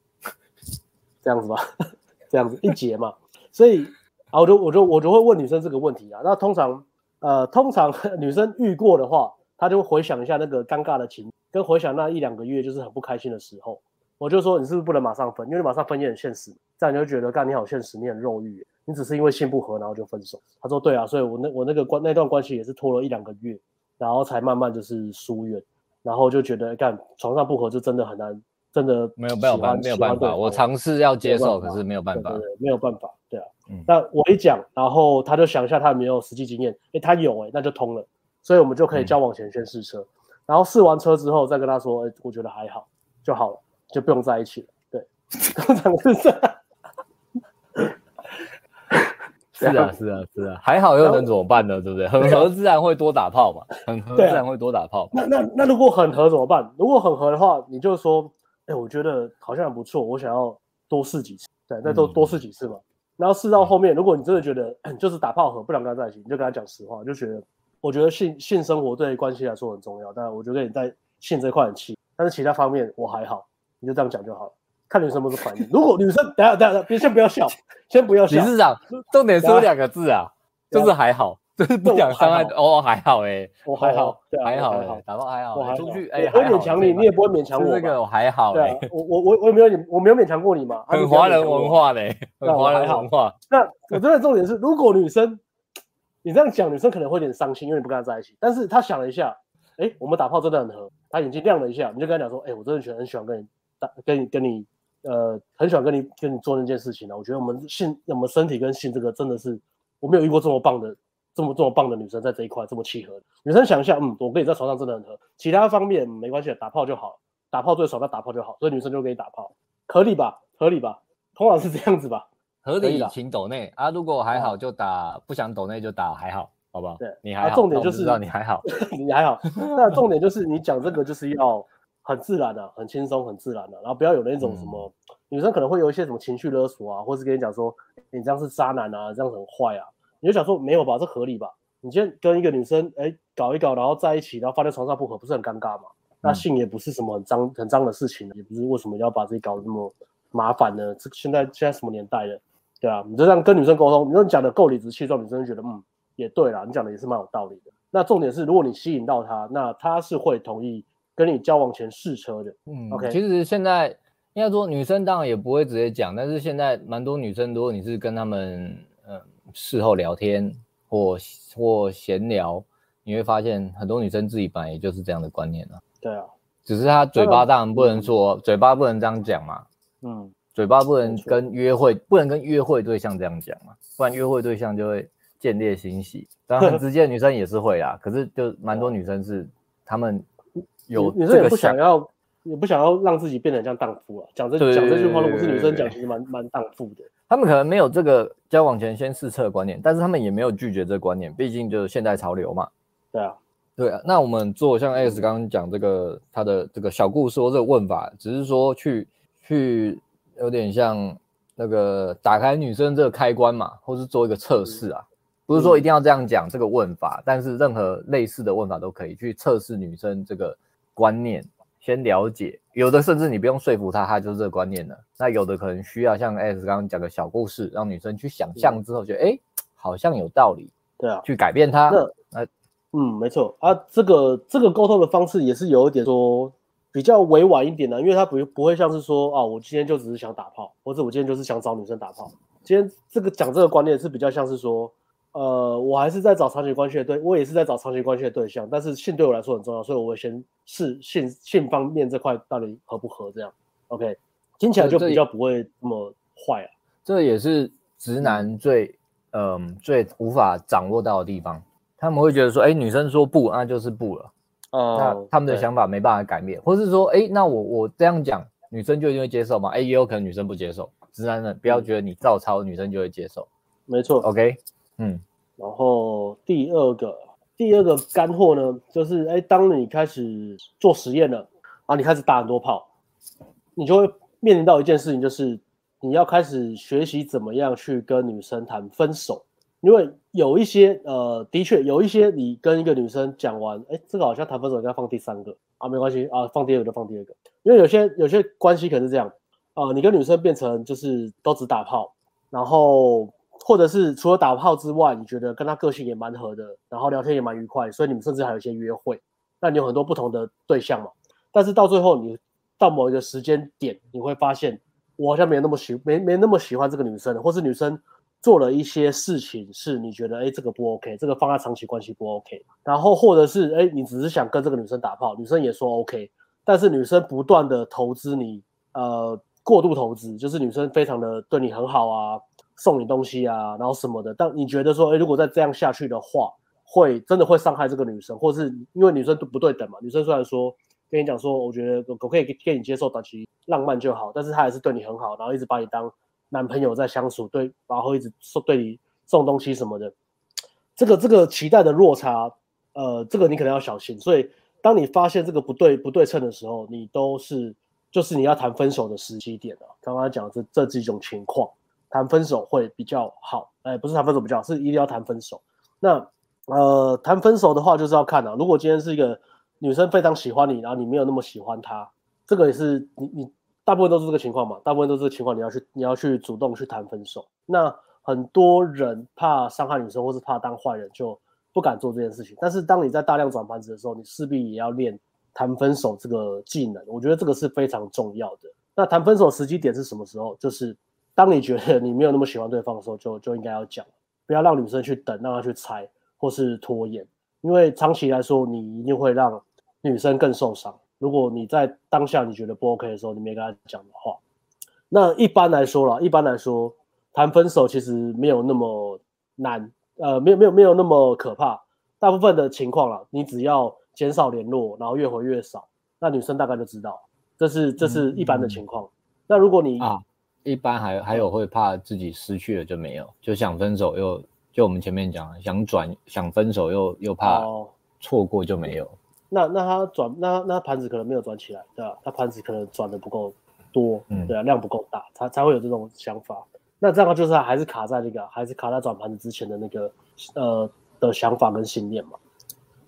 Speaker 1: 这样子吧，这样子一节嘛，所以啊，我就我就我就会问女生这个问题啊。那通常呃，通常 女生遇过的话，她就会回想一下那个尴尬的情，跟回想那一两个月就是很不开心的时候。我就说你是不是不能马上分，因为你马上分也很现实，这样你就觉得干你好现实，你很肉欲，你只是因为性不合然后就分手。他说对啊，所以我那我那个关那段关系也是拖了一两个月，然后才慢慢就是疏远。然后就觉得干床上不合就真的很难，真的
Speaker 2: 没有办法，没有办法。我尝试要接受，可是没有办法，
Speaker 1: 没有办法，对啊。嗯。那我一讲，然后他就想一下，他有没有实际经验？诶，他有诶，那就通了。所以我们就可以交往前先试车，嗯、然后试完车之后再跟他说，诶，我觉得还好就好了，就不用在一起了。对，通常是这样。
Speaker 2: 是啊，是啊，是啊，还好又能怎么办呢？对不对？很合自然会多打炮嘛，很合自然会多打炮。
Speaker 1: 那那那如果很合怎么办？如果很合的话，你就说，哎，我觉得好像很不错，我想要多试几次，对，那多多试几次嘛。然后试到后面，如果你真的觉得就是打炮合，不想跟他在一起，你就跟他讲实话，就觉得我觉得性性生活对关系来说很重要，但我觉得你在性这块很气，但是其他方面我还好，你就这样讲就好了。看女生什么时候反应。如果女生等下等下，别先不要笑，先不要笑。
Speaker 2: 理事长，重点说两个字啊，就是还好，就是不想伤害。哦，还好哎，我还好，还好，还好，打炮还好。出去哎，
Speaker 1: 我勉强你，你也不会勉强我。
Speaker 2: 这个我还好对，
Speaker 1: 我我我我也没有你，我没有勉强过你嘛。
Speaker 2: 很华人文化嘞，很华人文化。
Speaker 1: 那我真的重点是，如果女生你这样讲，女生可能会有点伤心，因为你不跟她在一起。但是她想了一下，哎，我们打炮真的很合，她眼睛亮了一下，你就跟她讲说，哎，我真的喜欢很喜欢跟你打，跟你跟你。呃，很喜欢跟你跟你做那件事情呢。我觉得我们性，我们身体跟性这个真的是，我没有遇过这么棒的，这么这么棒的女生在这一块这么契合。女生想一下，嗯，我跟你在床上真的很合，其他方面没关系，打炮就好，打炮最爽，那打炮就好，所以女生就给你打炮，合理吧？合理吧？通常是这样子吧？
Speaker 2: 合理请抖内啊，如果还好就打，不想抖内就打还好，好不好？
Speaker 1: 对，
Speaker 2: 你还好。
Speaker 1: 重点就是
Speaker 2: 你还好，
Speaker 1: 你还好。那重点就是你讲这个就是要很自然的、啊，很轻松，很自然的、啊，然后不要有那种什么、嗯、女生可能会有一些什么情绪勒索啊，或是跟你讲说你这样是渣男啊，这样很坏啊，你就想说没有吧，这合理吧？你今天跟一个女生哎搞一搞，然后在一起，然后发现床上不合，不是很尴尬吗？那性也不是什么很脏很脏的事情，也不是为什么要把自己搞得那么麻烦呢？这现在现在什么年代了，对啊，你就这样跟女生沟通，你说你讲的够理直气壮，女生就觉得嗯也对啦，你讲的也是蛮有道理的。那重点是，如果你吸引到她，那她是会同意跟你交往前试车的。嗯，OK。
Speaker 2: 其实现在应该说女生当然也不会直接讲，但是现在蛮多女生，如果你是跟他们嗯事后聊天或或闲聊，你会发现很多女生自己本来也就是这样的观念了。
Speaker 1: 对啊，
Speaker 2: 只是她嘴巴当然不能说，嗯、嘴巴不能这样讲嘛。嗯，嘴巴不能跟约会，不能跟约会对象这样讲嘛，不然约会对象就会见猎心喜。当然很 直接的女生也是会啊，可是就蛮多女生是她们有
Speaker 1: 女生也不想要，也不想要让自己变得像荡妇啊。讲这讲这句话，如果是女生讲，其实蛮蛮荡妇的。
Speaker 2: 他们可能没有这个交往前先试测的观念，但是他们也没有拒绝这个观念，毕竟就是现代潮流嘛。
Speaker 1: 对啊。
Speaker 2: 对啊，那我们做像 Alex 刚刚讲这个他的这个小故事或这个问法，只是说去去有点像那个打开女生这个开关嘛，或是做一个测试啊，不是说一定要这样讲这个问法，但是任何类似的问法都可以去测试女生这个观念，先了解。有的甚至你不用说服他，他就是这个观念了。那有的可能需要像 Alex 刚刚讲的小故事，让女生去想象之后觉得哎，好像有道理，
Speaker 1: 对啊，
Speaker 2: 去改变他。那
Speaker 1: 嗯，没错啊，这个这个沟通的方式也是有一点说比较委婉一点的，因为他不不会像是说啊，我今天就只是想打炮，或者我今天就是想找女生打炮。今天这个讲这个观念是比较像是说，呃，我还是在找长期关系的对，我也是在找长期关系的对象，但是性对我来说很重要，所以我会先试性性方面这块到底合不合这样。OK，听起来就比较不会那么坏啊。
Speaker 2: 这也是直男最嗯、呃、最无法掌握到的地方。他们会觉得说，哎，女生说不，那就是不了。哦，那他们的想法没办法改变，或是说，哎，那我我这样讲，女生就一定会接受吗？哎，也有可能女生不接受。直男人不要觉得你照抄，女生就会接受。
Speaker 1: 没错
Speaker 2: ，OK，嗯。
Speaker 1: 然后第二个，第二个干货呢，就是，哎，当你开始做实验了，然后你开始打很多炮，你就会面临到一件事情，就是你要开始学习怎么样去跟女生谈分手。因为有一些呃，的确有一些，你跟一个女生讲完，哎，这个好像谈分手应该放第三个啊，没关系啊，放第二个就放第二个。因为有些有些关系可能是这样啊、你跟女生变成就是都只打炮，然后或者是除了打炮之外，你觉得跟她个性也蛮合的，然后聊天也蛮愉快，所以你们甚至还有一些约会。那你有很多不同的对象嘛，但是到最后你到某一个时间点，你会发现我好像没那么喜没没那么喜欢这个女生，或是女生。做了一些事情是你觉得哎，这个不 OK，这个放在长期关系不 OK，然后或者是哎，你只是想跟这个女生打炮，女生也说 OK，但是女生不断的投资你，呃，过度投资，就是女生非常的对你很好啊，送你东西啊，然后什么的，但你觉得说哎，如果再这样下去的话，会真的会伤害这个女生，或是因为女生都不对等嘛，女生虽然说跟你讲说，我觉得我可以给你接受短期浪漫就好，但是她还是对你很好，然后一直把你当。男朋友在相处，对，然后一直送对你送东西什么的，这个这个期待的落差，呃，这个你可能要小心。所以，当你发现这个不对不对称的时候，你都是就是你要谈分手的时机点了。刚刚讲的这这几种情况，谈分手会比较好。哎，不是谈分手比较好，是一定要谈分手。那呃，谈分手的话，就是要看啊。如果今天是一个女生非常喜欢你，然后你没有那么喜欢她，这个也是你你。大部分都是这个情况嘛，大部分都是这个情况，你要去你要去主动去谈分手。那很多人怕伤害女生，或是怕当坏人，就不敢做这件事情。但是当你在大量转盘子的时候，你势必也要练谈分手这个技能。我觉得这个是非常重要的。那谈分手时机点是什么时候？就是当你觉得你没有那么喜欢对方的时候，就就应该要讲，不要让女生去等，让她去猜或是拖延，因为长期来说，你一定会让女生更受伤。如果你在当下你觉得不 OK 的时候，你没跟她讲的话，那一般来说啦，一般来说谈分手其实没有那么难，呃，没有没有没有那么可怕。大部分的情况啦，你只要减少联络，然后越回越少，那女生大概就知道，这是这是一般的情况。嗯嗯、那如果你啊
Speaker 2: 一般还还有会怕自己失去了就没有，就想分手又就我们前面讲想转想分手又又怕错过就没有。哦、
Speaker 1: 那那他转那那盘子可能没有转起来，对吧？他盘子可能转的不够多，嗯，对啊，量不够大，他才会有这种想法。那这样就是还是卡在那个，还是卡在转盘子之前的那个呃的想法跟信念嘛。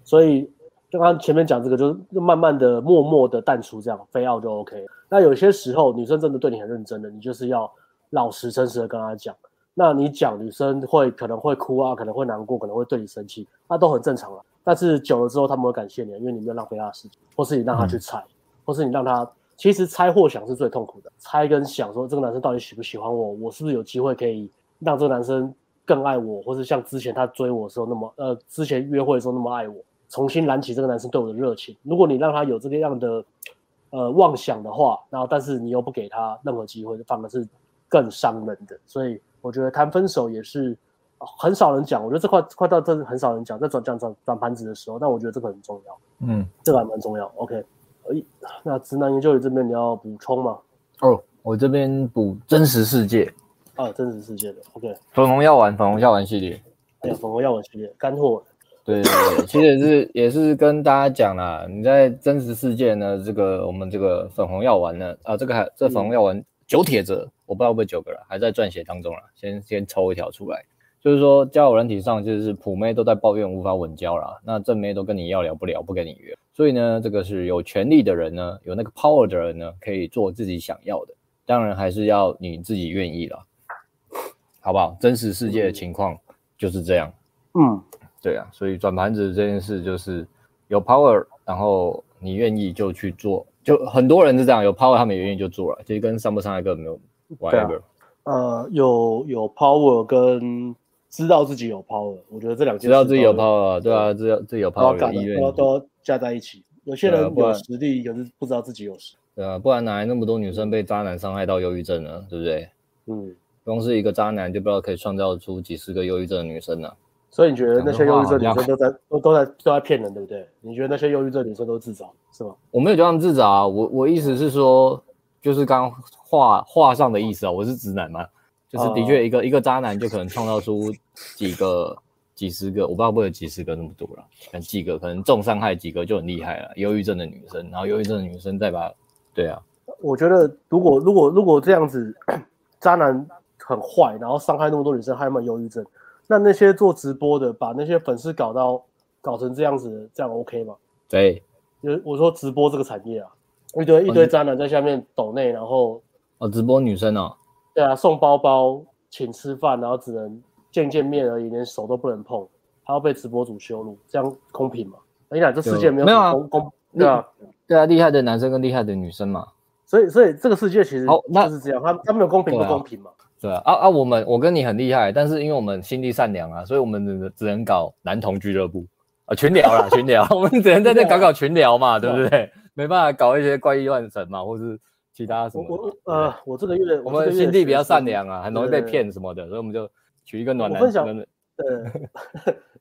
Speaker 1: 所以就刚刚前面讲这个，就是慢慢的、默默的淡出，这样非要就 OK。那有些时候女生真的对你很认真的，你就是要老实诚实的跟她讲。那你讲女生会可能会哭啊，可能会难过，可能会对你生气，那都很正常了。但是久了之后，他们会感谢你，因为你没有浪费他的时间，或是你让他去猜，嗯、或是你让他。其实猜或想是最痛苦的，猜跟想说这个男生到底喜不喜欢我，我是不是有机会可以让这个男生更爱我，或是像之前他追我的时候那么，呃，之前约会的时候那么爱我，重新燃起这个男生对我的热情。如果你让他有这个样的，呃，妄想的话，然后但是你又不给他任何机会，反而是更伤人的。所以我觉得谈分手也是很少人讲，我觉得这块块到真的很少人讲，在转讲转转盘子的时候，但我觉得这个很重要，嗯，这个还蛮重要。OK。哎，那直男研究员这边你要补充吗？
Speaker 2: 哦，我这边补真实世界
Speaker 1: 啊，真实世界的 OK。
Speaker 2: 粉红药丸，粉红药丸系列，
Speaker 1: 哎呀，粉红药丸系列干货。
Speaker 2: 对对对，其实也是也是跟大家讲啦，你在真实世界呢，这个我们这个粉红药丸呢，啊，这个还这粉红药丸九铁则，我不知道会不会九个了，还在撰写当中了，先先抽一条出来。就是说，交友软体上就是普妹都在抱怨无法稳交啦，那正妹都跟你要聊不了，不跟你约。所以呢，这个是有权利的人呢，有那个 power 的人呢，可以做自己想要的。当然还是要你自己愿意了，好不好？真实世界的情况就是这样。
Speaker 1: 嗯，
Speaker 2: 对啊。所以转盘子这件事就是有 power，然后你愿意就去做。就很多人是这样，有 power 他们也愿意就做了。其实跟上不上一个没有 whatever。
Speaker 1: 呃，有有 power 跟。知道自己有 power，我觉得这两件事
Speaker 2: 知道自己有 power，对啊，知道自己有 power，
Speaker 1: 有意愿都都要加在一起。有些人有实力，可是不知道自己有实力。
Speaker 2: 对啊，不然哪来那么多女生被渣男伤害到忧郁症呢？对不对？
Speaker 1: 嗯，
Speaker 2: 光是一个渣男就不知道可以创造出几十个忧郁症的女生呢。
Speaker 1: 所以你觉得那些忧郁症女生都在都都在都在骗人，对不对？你觉得那些忧郁症女生都自找是吗？
Speaker 2: 我没有叫他们自找啊，我我意思是说，就是刚刚话话上的意思啊，我是直男嘛。就是的确，一个、uh, 一个渣男就可能创造出几个、几十个，我不知道会有几十个那么多了，可能几个，可能重伤害几个就很厉害了。忧郁症的女生，然后忧郁症的女生再把，对啊，
Speaker 1: 我觉得如果如果如果这样子，渣男很坏，然后伤害那么多女生，还有没有忧郁症？那那些做直播的，把那些粉丝搞到搞成这样子，这样 OK 吗？
Speaker 2: 对，
Speaker 1: 就我说直播这个产业啊，一堆一堆渣男在下面抖内，然后
Speaker 2: 哦，直播女生哦。
Speaker 1: 对啊，送包包，请吃饭，然后只能见见面而已，连手都不能碰，还要被直播主羞辱，这样公平吗？哎呀，这世界没有公没有啊公对啊
Speaker 2: 对啊，厉害的男生跟厉害的女生嘛，
Speaker 1: 所以所以这个世界其实就是这样，他他没有公平不公平嘛？
Speaker 2: 对啊啊啊！我们我跟你很厉害，但是因为我们心地善良啊，所以我们只能只能搞男同俱乐部啊，群聊啦群聊，我们只能在这搞搞群聊嘛，对不对？没办法搞一些怪异乱神嘛，或是。其他什么？
Speaker 1: 我我呃，我这个月
Speaker 2: 我们心地比较善良啊，很容易被骗什么的，所以我们就取一个暖男。
Speaker 1: 分享对，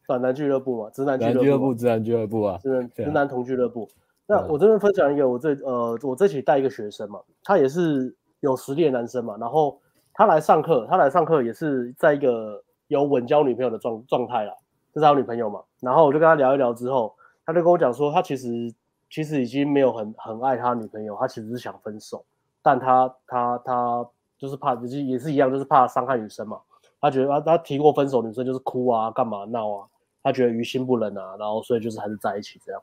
Speaker 1: 暖男俱乐部嘛，直男俱乐部，
Speaker 2: 直男俱乐部啊，
Speaker 1: 直直男同俱乐部。那我这边分享一个，我这呃，我这期带一个学生嘛，他也是有实力的男生嘛，然后他来上课，他来上课也是在一个有稳交女朋友的状状态啦，这是他女朋友嘛，然后我就跟他聊一聊之后，他就跟我讲说，他其实。其实已经没有很很爱他女朋友，他其实是想分手，但他他他就是怕，就是也是一样，就是怕伤害女生嘛。他觉得他他提过分手，女生就是哭啊，干嘛闹啊，他觉得于心不忍啊，然后所以就是还是在一起这样。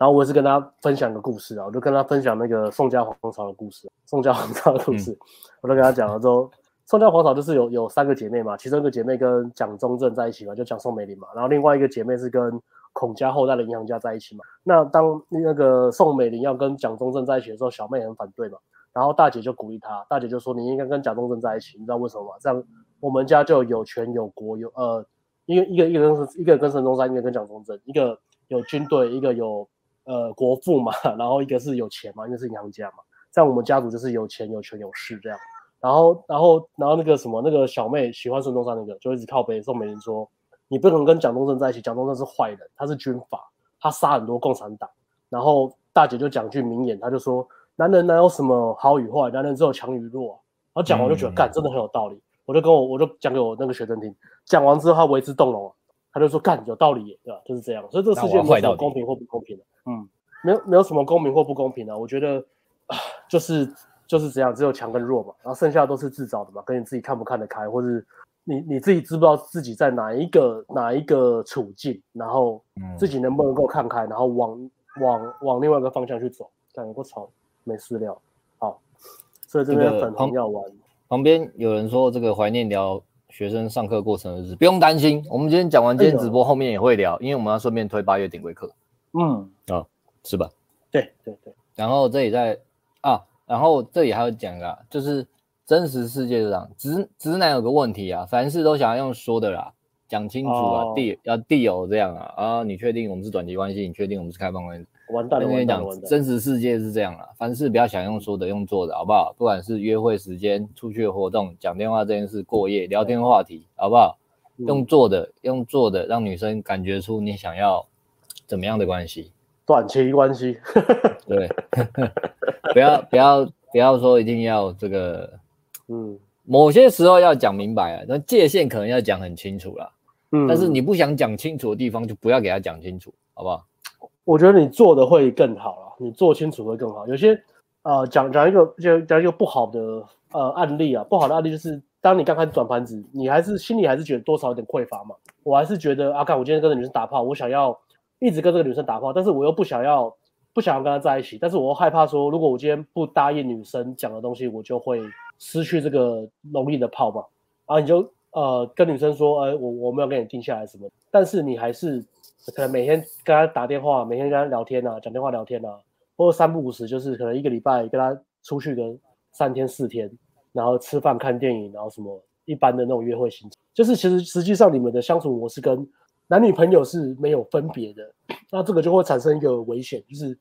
Speaker 1: 然后我也是跟他分享个故事啊，我就跟他分享那个宋家皇朝的故事，宋家皇朝的故事，嗯、我都跟他讲了之后，宋家皇朝就是有有三个姐妹嘛，其中一个姐妹跟蒋中正在一起嘛，就蒋宋美龄嘛，然后另外一个姐妹是跟。孔家后代的银行家在一起嘛？那当那个宋美龄要跟蒋中正在一起的时候，小妹很反对嘛。然后大姐就鼓励她，大姐就说：“你应该跟蒋中正在一起，你知道为什么吗？这样我们家就有权有国有呃，一个一个一个跟一个跟孙中山，一个跟蒋中正，一个有军队，一个有呃国父嘛，然后一个是有钱嘛，因为是银行家嘛。在我们家族就是有钱有权有势这样。然后然后然后那个什么那个小妹喜欢孙中山那个，就一直靠北宋美龄说。”你不能跟蒋中正在一起，蒋中正是坏人，他是军阀，他杀很多共产党。然后大姐就讲句名言，她就说：“男人哪有什么好与坏，男人只有强与弱。”然后讲完就觉得，干、嗯、真的很有道理。我就跟我我就讲给我那个学生听，讲完之后他为之动容，他就说干有道理，对吧？就是这样。所以这个世界没有公平或不公平的，嗯，没有没有什么公平或不公平的。我觉得啊，就是就是这样，只有强跟弱嘛，然后剩下都是自找的嘛，跟你自己看不看得开，或是你你自己知不知道自己在哪一个哪一个处境，然后自己能不能够看开，然后往往往另外一个方向去走。干我操，没事料。好，所以这边粉红要玩。
Speaker 2: 旁边有人说这个怀念聊学生上课过程的日子，不用担心，我们今天讲完今天直播后面也会聊，因为我们要顺便推八月顶规课。
Speaker 1: 嗯，
Speaker 2: 啊，是吧？
Speaker 1: 对对对。
Speaker 2: 然后这里在啊，然后这里还有讲啊，就是真实世界上直直男有个问题啊，凡事都想要用说的啦，讲清楚啊，地、哦、要地友这样啊啊，你确定我们是短期关系？你确定我们是开放关系？
Speaker 1: 完蛋了！我跟你
Speaker 2: 讲，真实世界是这样啊，凡事不要想用说的，用做的，好不好？不管是约会时间、出去活动、讲电话这件事、过夜、聊天话题，好不好？用做的，用做的，让女生感觉出你想要怎么样的关系？
Speaker 1: 短期关系。
Speaker 2: 对，不要不要不要说一定要这个，嗯，某些时候要讲明白啊，那界限可能要讲很清楚啦。嗯，但是你不想讲清楚的地方，就不要给他讲清楚，好不好？
Speaker 1: 我觉得你做的会更好了，你做清楚会更好。有些呃，讲讲一个就讲一个不好的呃案例啊，不好的案例就是，当你刚开始转盘子，你还是心里还是觉得多少有点匮乏嘛。我还是觉得啊，看我今天跟这女生打炮，我想要一直跟这个女生打炮，但是我又不想要不想要跟她在一起，但是我又害怕说，如果我今天不答应女生讲的东西，我就会失去这个容易的炮嘛。然后你就呃跟女生说，哎，我我没有跟你定下来什么，但是你还是。可能每天跟她打电话，每天跟她聊天啊，讲电话聊天啊，或者三不五时就是可能一个礼拜跟她出去个三天四天，然后吃饭看电影，然后什么一般的那种约会行程，就是其实实际上你们的相处模式跟男女朋友是没有分别的，那这个就会产生一个危险，就是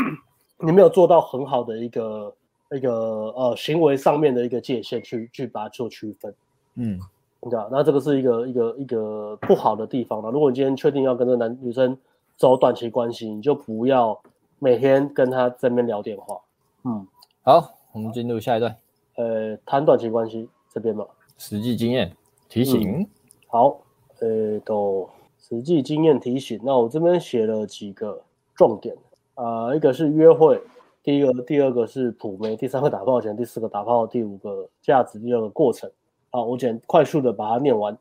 Speaker 1: 你没有做到很好的一个一个呃行为上面的一个界限去去把它做区分，嗯。对吧，那这个是一个一个一个不好的地方了。如果你今天确定要跟这个男女生走短期关系，你就不要每天跟他在那边聊电话。
Speaker 2: 嗯，好，我们进入下一段。
Speaker 1: 呃，谈短期关系这边嘛，
Speaker 2: 实际经验提醒。
Speaker 1: 嗯、好，呃，都实际经验提醒。那我这边写了几个重点啊、呃，一个是约会，第一个，第二个是普媒，第三个打炮前，第四个打炮，第五个价值，第二个过程。好，我简快速的把它念完。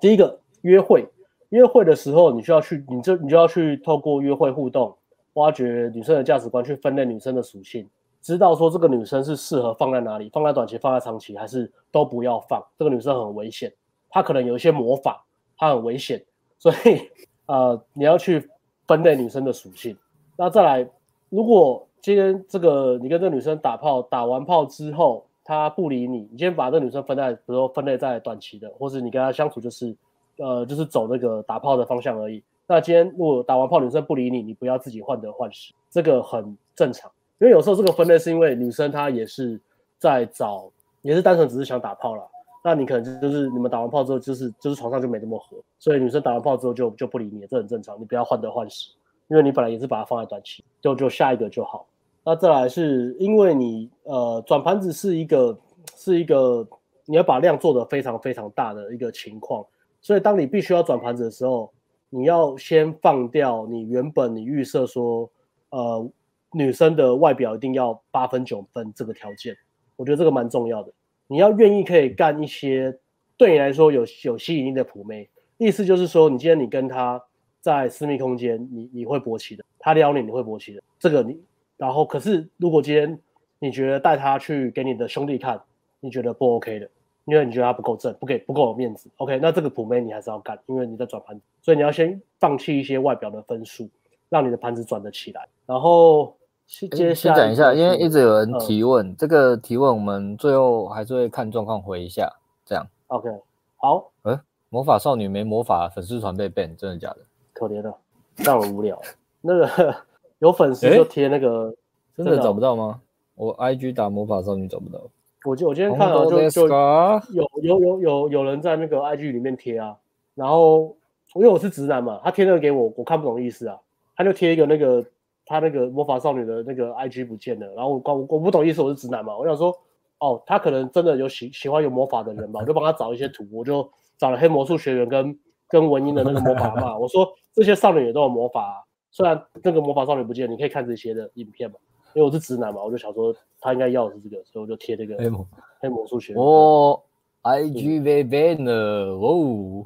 Speaker 1: 第一个约会，约会的时候你需要去，你就你就要去透过约会互动，挖掘女生的价值观，去分类女生的属性，知道说这个女生是适合放在哪里，放在短期，放在长期，还是都不要放。这个女生很危险，她可能有一些魔法，她很危险，所以呃你要去分类女生的属性。那再来，如果今天这个你跟这个女生打炮，打完炮之后。她不理你，你今天把这女生分在，比如说分类在短期的，或是你跟她相处就是，呃，就是走那个打炮的方向而已。那今天如果打完炮女生不理你，你不要自己患得患失，这个很正常。因为有时候这个分类是因为女生她也是在找，也是单纯只是想打炮了。那你可能就是你们打完炮之后，就是就是床上就没那么合，所以女生打完炮之后就就不理你，这很正常。你不要患得患失，因为你本来也是把它放在短期，就就下一个就好。那再来是因为你呃转盘子是一个是一个你要把量做得非常非常大的一个情况，所以当你必须要转盘子的时候，你要先放掉你原本你预设说呃女生的外表一定要八分九分这个条件，我觉得这个蛮重要的。你要愿意可以干一些对你来说有有吸引力的普妹，意思就是说你今天你跟他在私密空间，你你会勃起的，他撩你你会勃起的，这个你。然后，可是如果今天你觉得带他去给你的兄弟看，你觉得不 OK 的，因为你觉得他不够正，不给不够有面子，OK？那这个普妹你还是要干，因为你在转盘子，所以你要先放弃一些外表的分数，让你的盘子转得起来。然后
Speaker 2: 先讲一下，因为一直有人提问，嗯、这个提问我们最后还是会看状况回一下，这样
Speaker 1: OK？好，
Speaker 2: 哎，魔法少女没魔法，粉丝团被 ban，真的假的？
Speaker 1: 可怜的，让我无聊。那个。有粉丝就贴那个，
Speaker 2: 欸、真的找不到吗？我 IG 打魔法少女找不到。
Speaker 1: 我就我今天看到就就有有有有有人在那个 IG 里面贴啊，然后因为我是直男嘛，他贴那个给我，我看不懂意思啊，他就贴一个那个他那个魔法少女的那个 IG 不见了，然后我我我不懂意思，我是直男嘛，我想说哦，他可能真的有喜喜欢有魔法的人吧，我就帮他找一些图，我就找了黑魔术学员跟跟文英的那个魔法嘛，我说这些少女也都有魔法啊，虽然那个魔法少女不见，你可以看这些的影片嘛，因为我是直男嘛，我就想说他应该要的是这个，所以我就贴这个黑魔黑魔术学员。
Speaker 2: 哦，IG baby 呢，哦，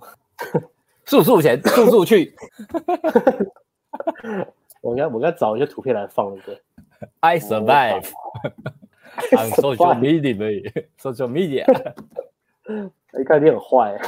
Speaker 2: 速速前，速速去。
Speaker 1: 我应该我应该找一些图片来放一个。
Speaker 2: I survive on social media，social media。
Speaker 1: 一看你很坏。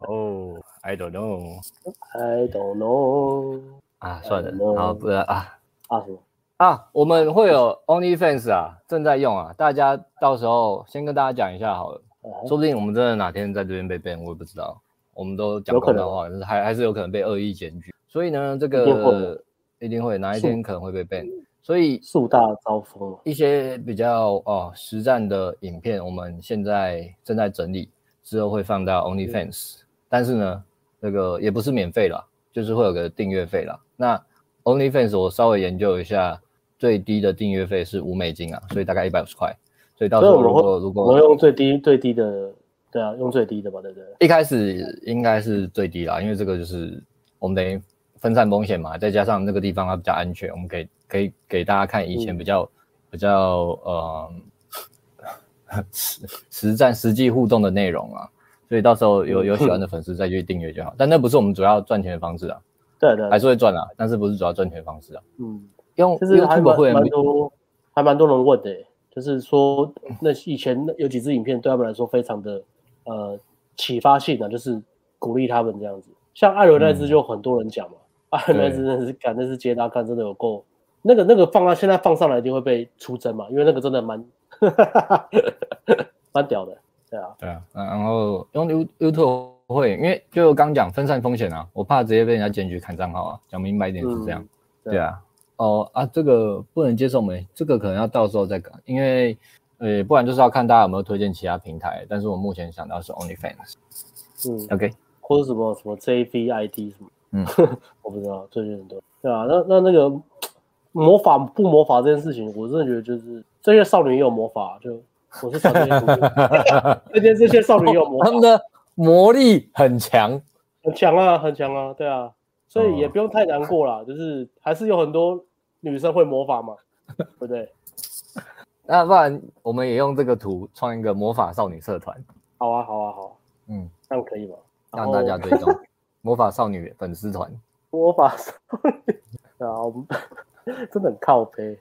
Speaker 2: 哦，I don't
Speaker 1: know，I don't know。
Speaker 2: 啊，算了，好，不然啊
Speaker 1: 啊什么
Speaker 2: 啊？我们会有 OnlyFans 啊，正在用啊，大家到时候先跟大家讲一下好了，说不定我们真的哪天在这边被 ban，我也不知道。我们都讲公的话，还还是有可能被恶意检举。所以呢，这个一定会哪一天可能会被 ban，所以
Speaker 1: 树大招风。一
Speaker 2: 些比较哦实战的影片，我们现在正在整理，之后会放到 OnlyFans。但是呢，那个也不是免费啦，就是会有个订阅费啦。那 OnlyFans 我稍微研究一下，最低的订阅费是五美金啊，所以大概一百五十块。所以到时候如果如果
Speaker 1: 我用最低最低的，对啊，用最低的吧，对不对？
Speaker 2: 一开始应该是最低啦，因为这个就是我们等于。分散风险嘛，再加上那个地方它比较安全，我们可以可以给大家看以前比较、嗯、比较呃实 实战实际互动的内容啊，所以到时候有有喜欢的粉丝再去订阅就好。但那不是我们主要赚钱的方式啊，
Speaker 1: 对对，
Speaker 2: 还是会赚啊，但是不是主要赚钱的方式啊。
Speaker 1: 嗯，
Speaker 2: 用
Speaker 1: 就是还蛮蛮多还蛮多人问的，就是说那以前有几支影片对他们来说非常的呃启发性的，就是鼓励他们这样子，像艾伦那支就很多人讲嘛。嗯啊，那真的是看，那是接大看，真的有够那个那个放到现在放上来一定会被出征嘛，因为那个真的蛮蛮屌的，对啊，
Speaker 2: 对啊，然后用 You YouTube 会，因为就刚讲分散风险啊，我怕直接被人家检举砍账号啊，讲明白一点是这样，嗯、对，对啊，哦啊，这个不能接受没，这个可能要到时候再改，因为呃，不然就是要看大家有没有推荐其他平台，但是我目前想到是 OnlyFans，嗯，OK，
Speaker 1: 或者什么什么 JVID 什么。嗯，我不知道，最近很多，对啊，那那那个魔法不魔法这件事情，我真的觉得就是这些少女也有魔法，就我是传这 些，这些这些少女也有魔法，
Speaker 2: 他们的魔力很强，
Speaker 1: 很强啊，很强啊，对啊，所以也不用太难过啦，就是还是有很多女生会魔法嘛，对不对？
Speaker 2: 那不然我们也用这个图创一个魔法少女社团，
Speaker 1: 好啊，好啊，好，嗯，这样可以吗？
Speaker 2: 让大家追踪。魔法少女粉丝团，
Speaker 1: 魔法少女啊，我们真的很靠背。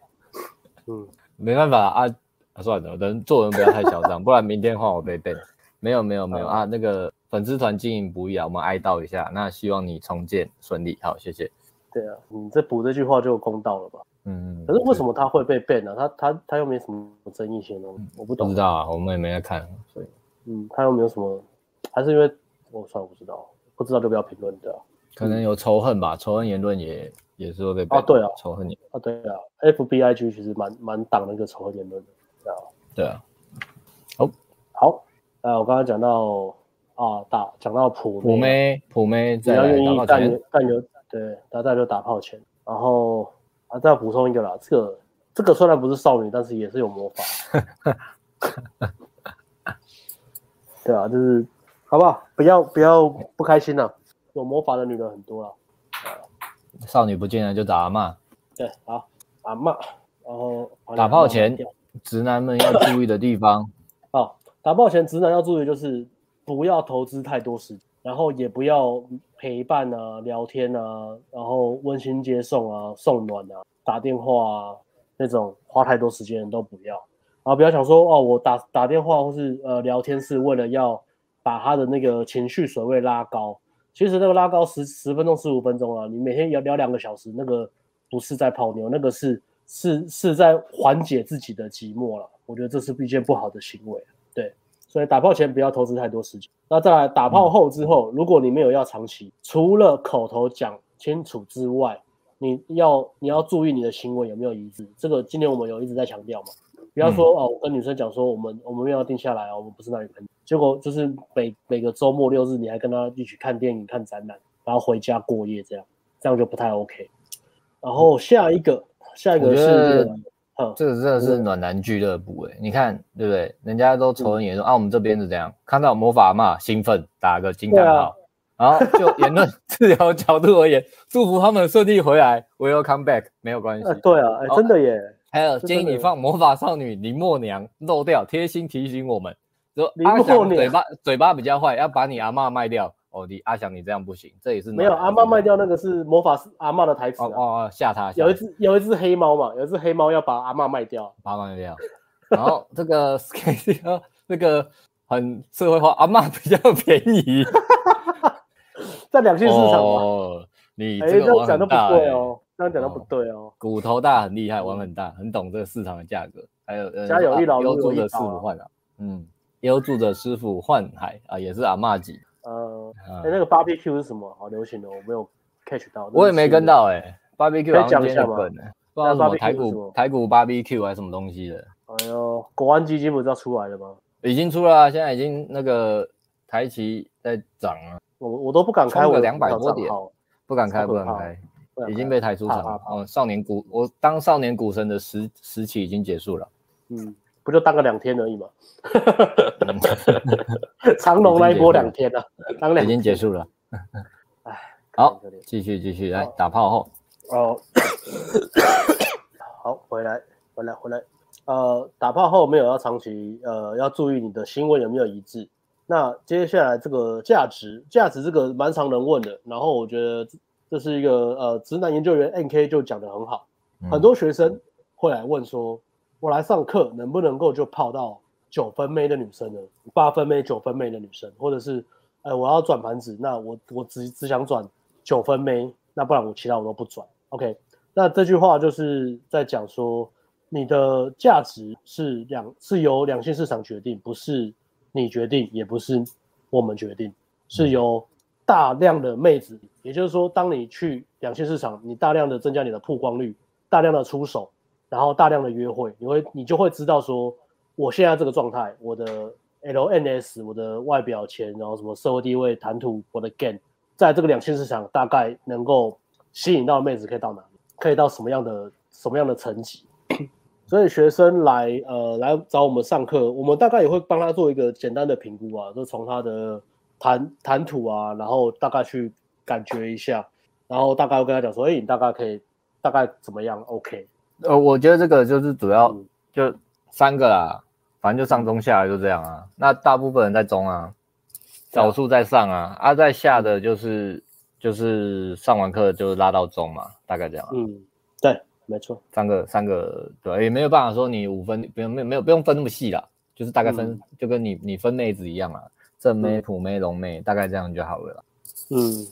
Speaker 2: 嗯，没办法啊，啊，算了，等做人不要太嚣张，不然明天换我被背。没有没有没有啊，那个粉丝团经营不易啊，我们哀悼一下。那希望你重建顺利，好，谢谢。
Speaker 1: 对啊，你这补这句话就有公道了吧？嗯，可是为什么他会被 ban 呢？他他他又没什么争议性哦，我不懂。
Speaker 2: 不知道啊，我们也没在看，所以
Speaker 1: 嗯，他又没有什么，还是因为我算我不知道。不知道就不要评论的，
Speaker 2: 可能有仇恨吧，仇恨言论也也是会被
Speaker 1: 啊，对啊，
Speaker 2: 仇恨言
Speaker 1: 啊，对啊，FBIG 其实蛮蛮挡那个仇恨言论的，对啊，
Speaker 2: 对啊，
Speaker 1: 好，好，呃，我刚刚讲到啊，打讲到普
Speaker 2: 普妹普妹，
Speaker 1: 只要愿意干干有对，大家就打炮钱，然后啊，再补充一个啦，这个这个虽然不是少女，但是也是有魔法，对啊，就是。好不好？不要不要不开心了，啊，有魔法的女人很多了。
Speaker 2: 少女不见了就打阿妈。
Speaker 1: 对，好，阿妈，然后
Speaker 2: 打炮前，直男们要注意的地方。
Speaker 1: 哦，打炮前，直男要注意就是不要投资太多时间，然后也不要陪伴啊、聊天啊，然后温馨接送啊、送暖啊、打电话啊那种花太多时间都不要。然后不要想说哦，我打打电话或是呃聊天是为了要。把他的那个情绪水位拉高，其实那个拉高十十分钟、十五分钟啊，你每天要聊两个小时，那个不是在泡妞，那个是是是在缓解自己的寂寞了。我觉得这是一件不好的行为，对。所以打炮前不要投资太多时间。那再来打炮后之后，如果你没有要长期，除了口头讲清楚之外，你要你要注意你的行为有没有一致。这个今天我们有一直在强调嘛。不要说哦，我跟女生讲说我们我们没有要定下来哦，我们不是男女朋友。结果就是每每个周末六日你还跟他一起看电影、看展览，然后回家过夜这样，这样就不太 OK。然后下一个，下一个是嗯，
Speaker 2: 这个真的是暖男俱乐部诶、欸，你看对不对？人家都仇人眼中、嗯、啊，我们这边是怎样？看到魔法嘛，兴奋，打个惊叹号。然后就 言论自由角度而言，祝福他们顺利回来，will come back，没有关系。
Speaker 1: 呃、对啊，哎，真的耶。
Speaker 2: 还有建议你放魔法少女林默娘漏掉，贴心提醒我们，说
Speaker 1: 林默娘
Speaker 2: 嘴巴嘴巴比较坏，要把你阿嬷卖掉。哦，你阿翔，你这样不行，这也是
Speaker 1: 没有阿嬷卖掉那个是魔法师阿嬷的台词、啊、
Speaker 2: 哦哦，吓他，
Speaker 1: 有一只有一只黑猫嘛，有一只黑猫要把阿嬷卖掉，
Speaker 2: 把阿嬷卖掉。然后这个 那个很社会化，阿嬷比较便宜。
Speaker 1: 在两性市场
Speaker 2: 哦，你这样讲的不对哦，这样讲的不对哦。骨头大很厉害，玩很大，很懂这个市场的价格。还有呃，
Speaker 1: 家有一老如有一宝、啊。
Speaker 2: 优助的师傅换啊，嗯，优助的师傅幻海啊，也是阿嬷级。
Speaker 1: 呃，哎、嗯欸，那个 BBQ 是什么？好流行的，我没有 catch 到。
Speaker 2: 我也没跟到哎、欸。BBQ
Speaker 1: 可以讲一下吗？
Speaker 2: 不知道什么台股台股 BBQ 还是什么东西的。
Speaker 1: 哎呦，国安基金不是要出来了吗？
Speaker 2: 已经出了，现在已经那个台期在涨了。
Speaker 1: 我我都不敢开，我
Speaker 2: 两百多点，不敢开，不敢开，已经被抬出场了。哦，少年股，我当少年股神的时时期已经结束了。
Speaker 1: 嗯，不就当个两天而已嘛。长隆那一波两天了，当两
Speaker 2: 已经结束了。
Speaker 1: 哎，
Speaker 2: 好，继续继续来打炮后。
Speaker 1: 哦，好，回来回来回来。呃，打炮后没有要长期，呃，要注意你的行为有没有一致。那接下来这个价值，价值这个蛮常人问的，然后我觉得这是一个呃，直男研究员 NK 就讲的很好，嗯、很多学生会来问说，我来上课能不能够就泡到九分妹的女生呢？八分妹、九分妹的女生，或者是，哎、我要转盘子，那我我只只想转九分妹，那不然我其他我都不转。OK，那这句话就是在讲说，你的价值是两是由两性市场决定，不是。你决定也不是我们决定，是由大量的妹子，也就是说，当你去两性市场，你大量的增加你的曝光率，大量的出手，然后大量的约会，你会你就会知道说，我现在这个状态，我的 LNS，我的外表钱，然后什么社会地位、谈吐，我的 gain，在这个两性市场大概能够吸引到妹子可以到哪里，可以到什么样的什么样的层级。所以学生来呃来找我们上课，我们大概也会帮他做一个简单的评估啊，就从他的谈谈吐啊，然后大概去感觉一下，然后大概会跟他讲说，哎，你大概可以大概怎么样？OK？
Speaker 2: 呃，我觉得这个就是主要就三个啦，反正就上中下就这样啊。那大部分人在中啊，少数在上啊，啊在下的就是就是上完课就拉到中嘛，大概这样。
Speaker 1: 嗯，对。没错，
Speaker 2: 三个三个对，也没有办法说你五分不用没有没有不用分那么细啦，就是大概分、嗯、就跟你你分妹子一样啊，正妹、普妹、龙妹，大概这样就好了啦。
Speaker 1: 嗯，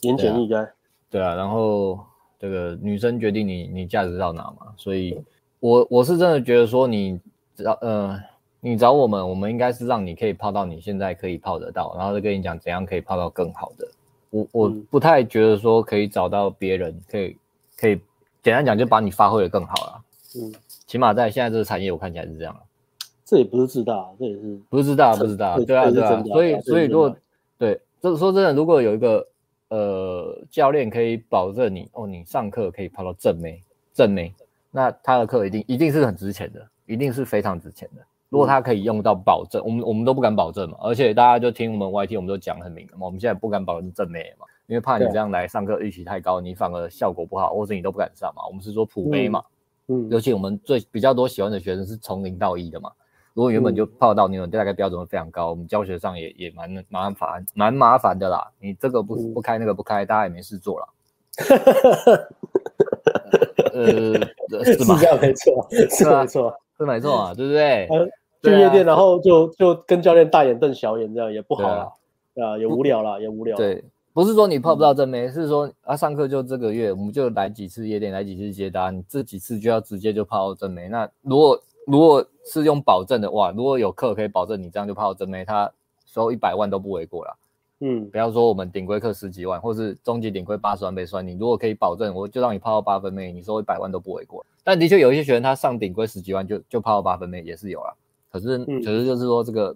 Speaker 1: 言简意赅。
Speaker 2: 对啊，然后这个女生决定你你价值到哪嘛，所以我我是真的觉得说你找呃你找我们，我们应该是让你可以泡到你现在可以泡得到，然后再跟你讲怎样可以泡到更好的。我我不太觉得说可以找到别人可以可以。简单讲，就把你发挥的更好了。嗯，起码在现在这个产业，我看起来是这样。
Speaker 1: 这也不是自大，这也是
Speaker 2: 不是自大，不是自大，对啊，对啊。所以，所以如果对，就是说真的，如果有一个呃教练可以保证你哦，你上课可以泡到正妹，正妹，那他的课一定一定是很值钱的，一定是非常值钱的。如果他可以用到保证，我们我们都不敢保证嘛。而且大家就听我们 YT，我们都讲很明了嘛。我们现在不敢保证正妹嘛。因为怕你这样来上课预期太高，你反而效果不好，或者你都不敢上嘛。我们是说普妹嘛，嗯，尤其我们最比较多喜欢的学生是从零到一的嘛。如果原本就泡到那种，大概标准非常高，我们教学上也也蛮麻烦，蛮麻烦的啦。你这个不不开，那个不开，大家也没事做了。呃，是吗？
Speaker 1: 是这样没错，是没错，
Speaker 2: 是没错啊，对不对？
Speaker 1: 去夜店，然后就就跟教练大眼瞪小眼，这样也不好啦，啊，也无聊了，也无聊。
Speaker 2: 对。不是说你泡不到真妹，嗯、是说啊，上课就这个月，我们就来几次夜店，来几次接单，你这几次就要直接就泡到真妹。那如果如果是用保证的哇，如果有课可以保证你这样就泡到正妹，他收一百万都不为过啦。嗯，不要说我们顶规课十几万，或是中级顶规八十万被算，你如果可以保证，我就让你泡到八分妹，你收一百万都不为过。但的确有一些学员他上顶规十几万就就泡到八分妹也是有啦。可是可是就是说这个。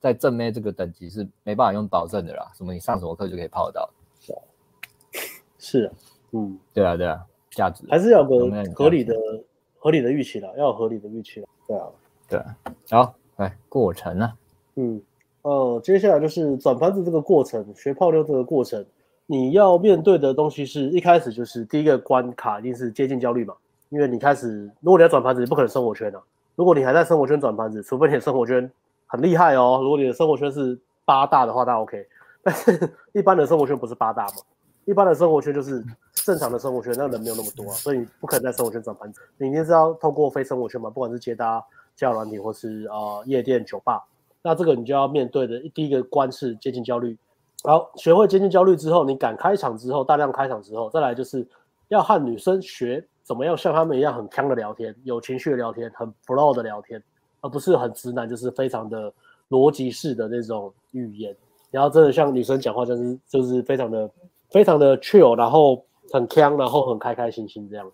Speaker 2: 在正妹这个等级是没办法用保证的啦，什么你上什么课就可以泡得到，
Speaker 1: 是啊，嗯，
Speaker 2: 对啊，对啊，价值
Speaker 1: 还是要个合理的合理的预期了，要有合理的预期了。对啊，
Speaker 2: 对啊。好，来过程呢？
Speaker 1: 嗯，呃，接下来就是转盘子这个过程，学泡妞这个过程，你要面对的东西是一开始就是第一个关卡一定是接近焦虑嘛，因为你开始如果你要转盘子，你不可能生活圈啊。如果你还在生活圈转盘子，除非你的生活圈很厉害哦。如果你的生活圈是八大的话，那 OK。但是一般的生活圈不是八大嘛？一般的生活圈就是正常的生活圈，那人没有那么多啊，所以你不可能在生活圈转盘子。你一定是要透过非生活圈嘛，不管是接搭、交友软体或是啊、呃、夜店、酒吧。那这个你就要面对的第一个关是接近焦虑。好，学会接近焦虑之后，你敢开场之后，大量开场之后，再来就是要和女生学。怎么样像他们一样很锵的聊天，有情绪的聊天，很 flow 的聊天，而不是很直男，就是非常的逻辑式的那种语言。然后真的像女生讲话，就是就是非常的非常的 chill，然后很锵，然后很开开心心这样，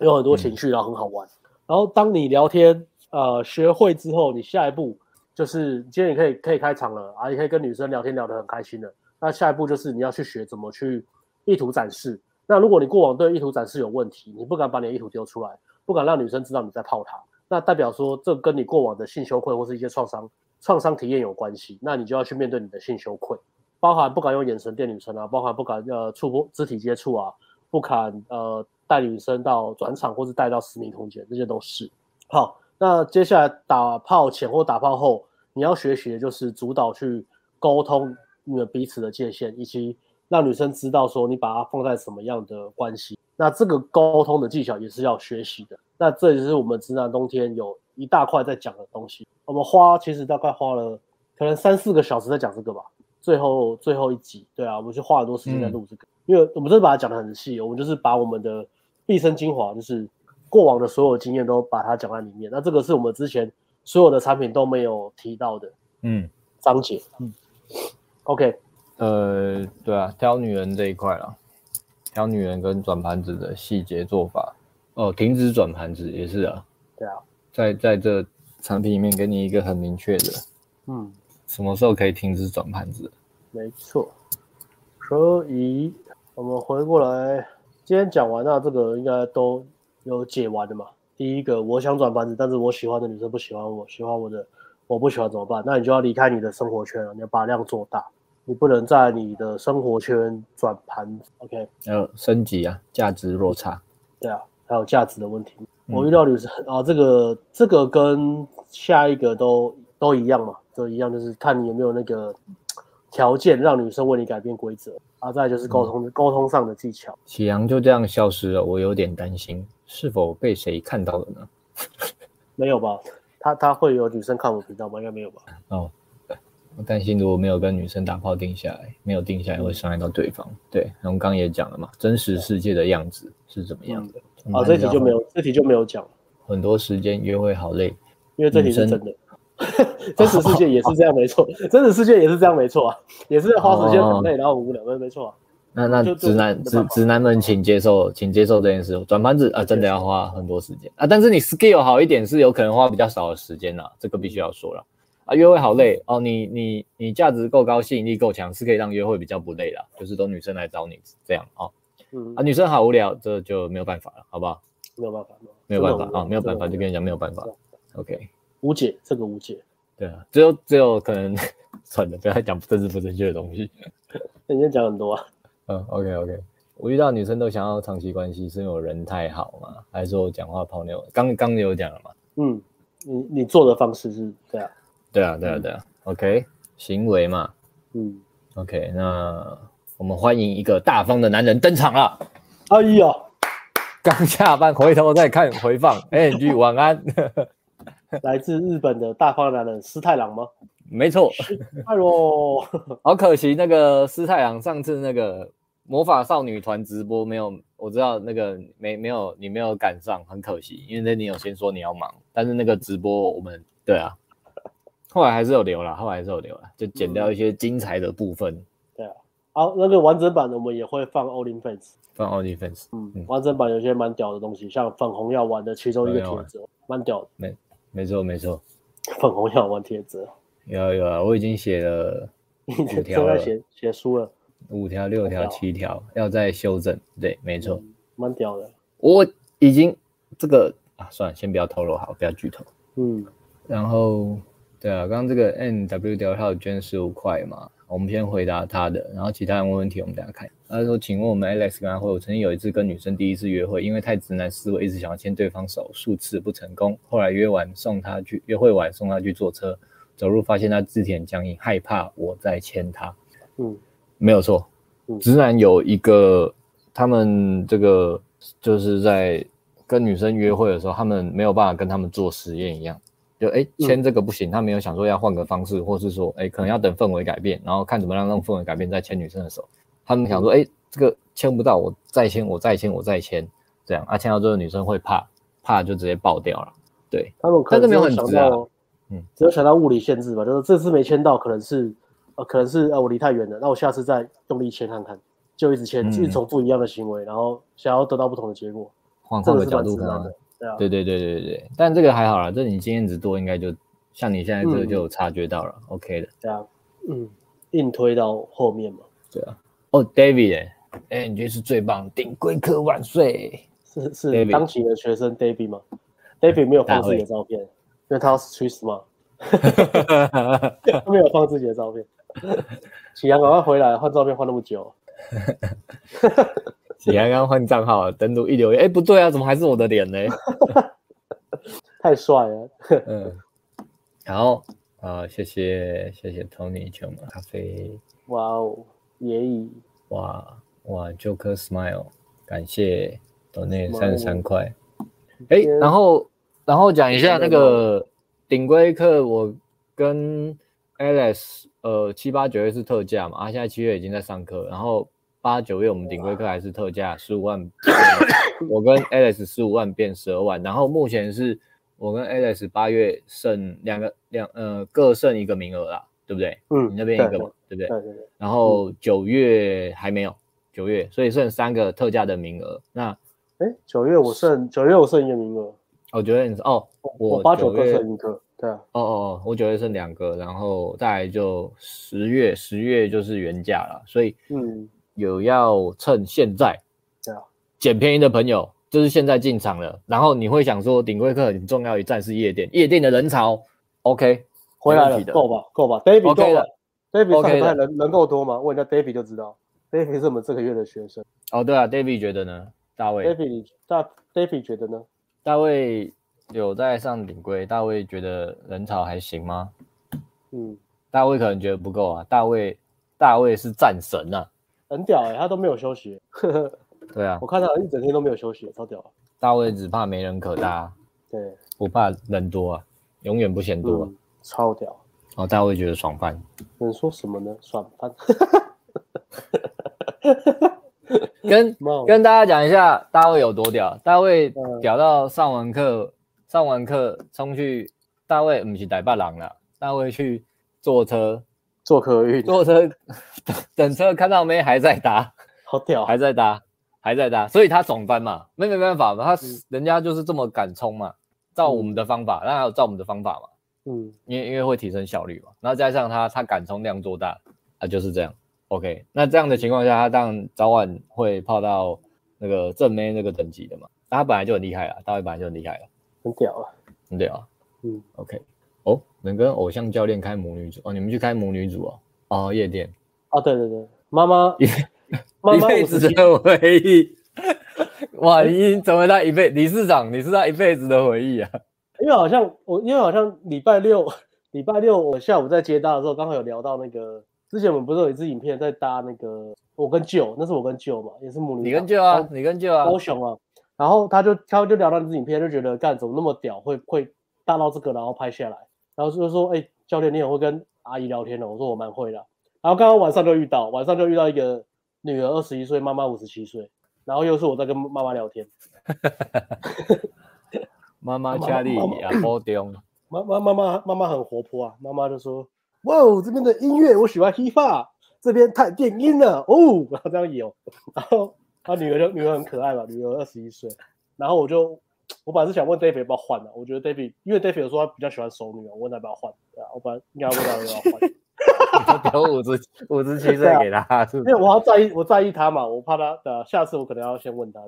Speaker 1: 有很多情绪，然后很好玩。嗯、然后当你聊天呃学会之后，你下一步就是今天你可以可以开场了啊，你可以跟女生聊天聊得很开心了。那下一步就是你要去学怎么去意图展示。那如果你过往对意图展示有问题，你不敢把你的意图丢出来，不敢让女生知道你在泡她，那代表说这跟你过往的性羞愧或是一些创伤、创伤体验有关系。那你就要去面对你的性羞愧，包含不敢用眼神电女生啊，包含不敢呃触碰肢体接触啊，不敢呃带女生到转场或是带到私密空间，这些都是。好，那接下来打炮前或打炮后，你要学习的就是主导去沟通你们彼此的界限，以及。让女生知道说你把它放在什么样的关系，那这个沟通的技巧也是要学习的。那这也是我们直男冬天有一大块在讲的东西。我们花其实大概花了可能三四个小时在讲这个吧。最后最后一集，对啊，我们就花很多时间在录这个，因为我们真的把它讲的很细。我们就是把我们的毕生精华，就是过往的所有经验都把它讲在里面。那这个是我们之前所有的产品都没有提到的，嗯，章节，嗯，OK。
Speaker 2: 呃，对啊，挑女人这一块啦，挑女人跟转盘子的细节做法哦，停止转盘子也是啊，
Speaker 1: 对啊，
Speaker 2: 在在这产品里面给你一个很明确的，嗯，什么时候可以停止转盘子？
Speaker 1: 没错，所以我们回过来，今天讲完那这个应该都有解完的嘛。第一个，我想转盘子，但是我喜欢的女生不喜欢我，喜欢我的我不喜欢怎么办？那你就要离开你的生活圈了，你要把量做大。你不能在你的生活圈转盘，OK？
Speaker 2: 还有升级啊，价值落差，
Speaker 1: 对啊，还有价值的问题。嗯、我遇到女生啊，这个这个跟下一个都都一样嘛，都一样，就是看你有没有那个条件让女生为你改变规则啊。再就是沟通、嗯、沟通上的技巧。
Speaker 2: 启阳就这样消失了，我有点担心，是否被谁看到了呢？
Speaker 1: 没有吧？他他会有女生看我频道吗？应该没有吧？
Speaker 2: 哦。我担心如果没有跟女生打炮定下来，没有定下来会伤害到对方。嗯、对，然后刚刚也讲了嘛，真实世界的样子是怎么样的？
Speaker 1: 啊，这题就没有，这题就没有讲。
Speaker 2: 很多时间约会好累，
Speaker 1: 因为这题是真的，真实世界也是这样，没错，哦、真实世界也是这样，没错啊，也是花时间很累，然后无聊，没没错啊。
Speaker 2: 那那直男直直男们请接受，请接受这件事，转盘子啊，真的要花很多时间啊，但是你 skill 好一点是有可能花比较少的时间啦，这个必须要说了。啊，约会好累哦！你你你价值够高，吸引力够强，是可以让约会比较不累的，就是都女生来找你这样哦。嗯啊，女生好无聊，这就没有办法了，好不好？
Speaker 1: 没有办法，
Speaker 2: 没有办法啊，没有办法，就跟你讲没有办法。OK，
Speaker 1: 无解，这个无解。
Speaker 2: 对啊，只有只有可能 算了，不要讲政治不正确的东西。
Speaker 1: 你先讲很多啊。
Speaker 2: 嗯，OK OK，我遇到女生都想要长期关系，是因为我人太好吗？还是说我讲话泡妞？刚刚你有讲了嘛？
Speaker 1: 嗯，你你做的方式是这样。
Speaker 2: 对啊，对啊，对啊，OK，行为嘛，
Speaker 1: 嗯
Speaker 2: ，OK，那我们欢迎一个大方的男人登场了。
Speaker 1: 哎呀，
Speaker 2: 刚下班回头再看回放，NG 晚安。
Speaker 1: 来自日本的大方男人师太郎吗？
Speaker 2: 没错。
Speaker 1: 哎呦，
Speaker 2: 好可惜，那个师太郎上次那个魔法少女团直播没有，我知道那个没没有你没有赶上，很可惜，因为那你有先说你要忙，但是那个直播我们对啊。后来还是有留了，后来还是有留了，就剪掉一些精彩的部分。
Speaker 1: 嗯、对啊，好，那个完整版的我们也会放 OnlyFans，
Speaker 2: 放 OnlyFans。
Speaker 1: 嗯，嗯完整版有些蛮屌的东西，像粉红药丸的其中一个帖子，蛮屌的。
Speaker 2: 没，没错没错。
Speaker 1: 粉红小王帖子。
Speaker 2: 有啊有啊，我已经写了五条了，
Speaker 1: 写写书了，
Speaker 2: 五条、六条、七条，要再修正。对，没错，
Speaker 1: 蛮、嗯、屌的。
Speaker 2: 我已经这个。啊，算了，先不要透露好，不要剧透。
Speaker 1: 嗯，
Speaker 2: 然后对啊，刚刚这个 N W 屌他有捐十五块嘛，我们先回答他的，然后其他人问问题，我们等下看。他说：“请问我们 Alex 跟阿辉，我曾经有一次跟女生第一次约会，因为太直男思维，一直想要牵对方手，数次不成功。后来约完送她去约会完送她去坐车，走路发现她肢体很僵硬，害怕我再牵她。
Speaker 1: 嗯，
Speaker 2: 没有错，直男有一个，他们这个就是在跟女生约会的时候，他们没有办法跟他们做实验一样，就哎牵这个不行，他没有想说要换个方式，或是说哎可能要等氛围改变，然后看怎么让让氛围改变再牵女生的手。”他们想说，哎、欸，这个牵不到，我再牵，我再牵，我再牵，这样啊，牵到最后女生会怕，怕就直接爆掉了。对，
Speaker 1: 他们可能没有想到，
Speaker 2: 嗯，
Speaker 1: 只有想到物理限制吧，就是这次没牵到，可能是，呃，可能是呃我离太远了，那我下次再用力牵看看，就一直牵，一直重复一样的行为，然后想要得到不同的结果，
Speaker 2: 换换个角度可能，对啊，对对对对对，但这个还好啦，这你经验值多，应该就像你现在这个就有察觉到了、嗯、，OK 的，
Speaker 1: 对啊，嗯，硬推到后面嘛，
Speaker 2: 对啊。哦、oh,，David，哎、欸，你觉得是最棒，顶规课万岁！
Speaker 1: 是是当期的学生 David 吗？David 没有放自己的照片，因为他要 street smart，他 没有放自己的照片。启阳赶快回来，换照片换那么久。
Speaker 2: 启阳刚换账号，登录一留言，哎、欸，不对啊，怎么还是我的脸呢？
Speaker 1: 太帅了。
Speaker 2: 嗯，好，好，谢谢谢谢 Tony 全马咖啡。
Speaker 1: 哇哦。也已
Speaker 2: 哇哇，Joker Smile，感谢抖内三十三块。哎、欸，然后然后讲一下那个顶规课，我跟 Alex 呃七八九月是特价嘛，啊现在七月已经在上课，然后八九月我们顶规课还是特价十五万，我跟 Alex 十五万变十二万，然后目前是我跟 Alex 八月剩两个两呃各剩一个名额啦。对不对？
Speaker 1: 嗯，
Speaker 2: 你那边一个嘛，对，不对？对对对。然后九月还没有，九月，所以剩三个特价的名额。那，
Speaker 1: 哎，九月我剩九月我剩一个名额。
Speaker 2: 哦，九月你哦，
Speaker 1: 我八九个剩一个，对啊。
Speaker 2: 哦哦哦，我九月剩两个，然后再来就十月，十月就是原价了，所以嗯，有要趁现在，对啊，捡便宜的朋友就是现在进场了。然后你会想说，顶规客很重要一站是夜店，夜店的人潮，OK。
Speaker 1: 回来了，够吧，够吧，David 够了，David 上礼拜人人够多吗？问一下 David 就知道，David 是我们这个月的学生。
Speaker 2: 哦，对啊，David 觉得呢？大卫
Speaker 1: ，David 大 David 觉得呢？
Speaker 2: 大卫有在上顶规，大卫觉得人潮还行吗？
Speaker 1: 嗯，
Speaker 2: 大卫可能觉得不够啊。大卫，大卫是战神啊，
Speaker 1: 很屌哎、欸，他都没有休息。
Speaker 2: 对啊，
Speaker 1: 我看他一整天都没有休息，超屌。
Speaker 2: 大卫只怕没人可搭，
Speaker 1: 对，
Speaker 2: 不怕人多啊，永远不嫌多、啊。
Speaker 1: 嗯超屌！
Speaker 2: 哦，大卫觉得爽翻。
Speaker 1: 能说什么呢？爽翻。
Speaker 2: 跟跟大家讲一下，大卫有多屌。大卫屌到上完课，嗯、上完课冲去。大卫不是台北人了，大卫去坐车，
Speaker 1: 坐客运，
Speaker 2: 坐车 等车看到没还在搭，
Speaker 1: 好屌，
Speaker 2: 还在搭，还在搭，所以他爽翻嘛，没没办法嘛，他、嗯、人家就是这么敢冲嘛，照我们的方法，那、嗯、还有照我们的方法嘛。
Speaker 1: 嗯，
Speaker 2: 因为因为会提升效率嘛，然后加上他他敢冲量做大啊，就是这样。OK，那这样的情况下，他当然早晚会泡到那个正妹那个等级的嘛。他本来就很厉害了，大卫本来就很厉害了，
Speaker 1: 很屌啊，
Speaker 2: 很屌啊。
Speaker 1: 嗯
Speaker 2: ，OK，哦，能跟偶像教练开母女组哦，你们去开母女组哦，哦，夜店
Speaker 1: 哦，对对对，妈妈一 妈妈
Speaker 2: 一辈子的回忆，哇，你已经成为他一辈理事长，你是他一辈子的回忆啊。
Speaker 1: 因为好像我，因为好像礼拜六，礼拜六我下午在接搭的时候，刚好有聊到那个，之前我们不是有一支影片在搭那个，我跟舅，那是我跟舅嘛，也是母女。
Speaker 2: 你跟舅啊，你跟舅啊，
Speaker 1: 高雄啊。然后他就他就聊到那支影片，就觉得干怎么那么屌，会会搭到这个，然后拍下来，然后就说，哎、欸，教练你很会跟阿姨聊天的，我说我蛮会的。然后刚刚晚上就遇到，晚上就遇到一个女儿二十一岁，妈妈五十七岁，然后又是我在跟妈妈聊天。
Speaker 2: 妈妈家里也好丢。
Speaker 1: 妈妈妈妈妈妈很活泼啊，妈妈就说：“哇哦，这边的音乐我喜欢 hiphop，这边太电音了哦。”然后这样有，然后他女儿就女儿很可爱嘛，女儿二十一岁。然后我就 我本来是想问 David 要不要换的，我觉得 David 因为 David 有说他比较喜欢熟女，我问他要不要换。对啊，我本来应该问他要不要换。
Speaker 2: 你就丢五十五十七岁给他？
Speaker 1: 因为我要在意，我在意他嘛，我怕他的。下次我可能要先问他。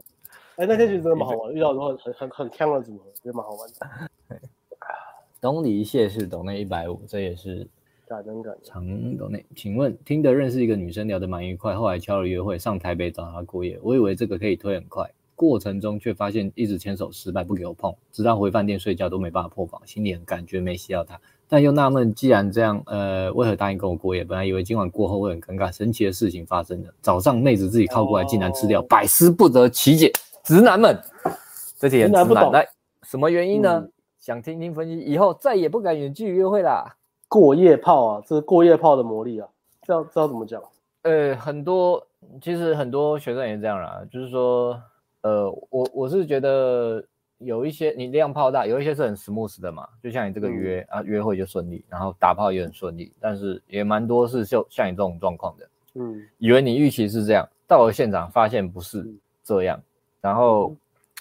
Speaker 1: 哎，那天其实真的蛮好玩，遇到之后很很很锵的组合，觉得蛮好玩的。
Speaker 2: 东篱谢氏抖内一百五，这也是
Speaker 1: 感恩感
Speaker 2: 长抖内。请问听得认识一个女生聊得蛮愉快，后来敲了约会，上台北找她过夜，我以为这个可以推很快。过程中却发现一直牵手失败，不给我碰，直到回饭店睡觉都没办法破防，心里很感觉没吸到他，但又纳闷，既然这样，呃，为何答应跟我过夜？本来以为今晚过后会很尴尬，神奇的事情发生了，早上妹子自己靠过来，竟然吃掉，百思不得其解。直男们，这题很直男，来，什么原因呢？嗯、想听听分析，以后再也不敢远距离约会啦。
Speaker 1: 过夜炮啊，这是过夜炮的魔力啊，知道知道怎么讲？
Speaker 2: 呃，很多其实很多学生也是这样啦，就是说。呃，我我是觉得有一些你量炮大，有一些是很 smooth 的嘛，就像你这个约、嗯、啊，约会就顺利，然后打炮也很顺利，但是也蛮多是就像你这种状况的，嗯，以为你预期是这样，到了现场发现不是这样，然后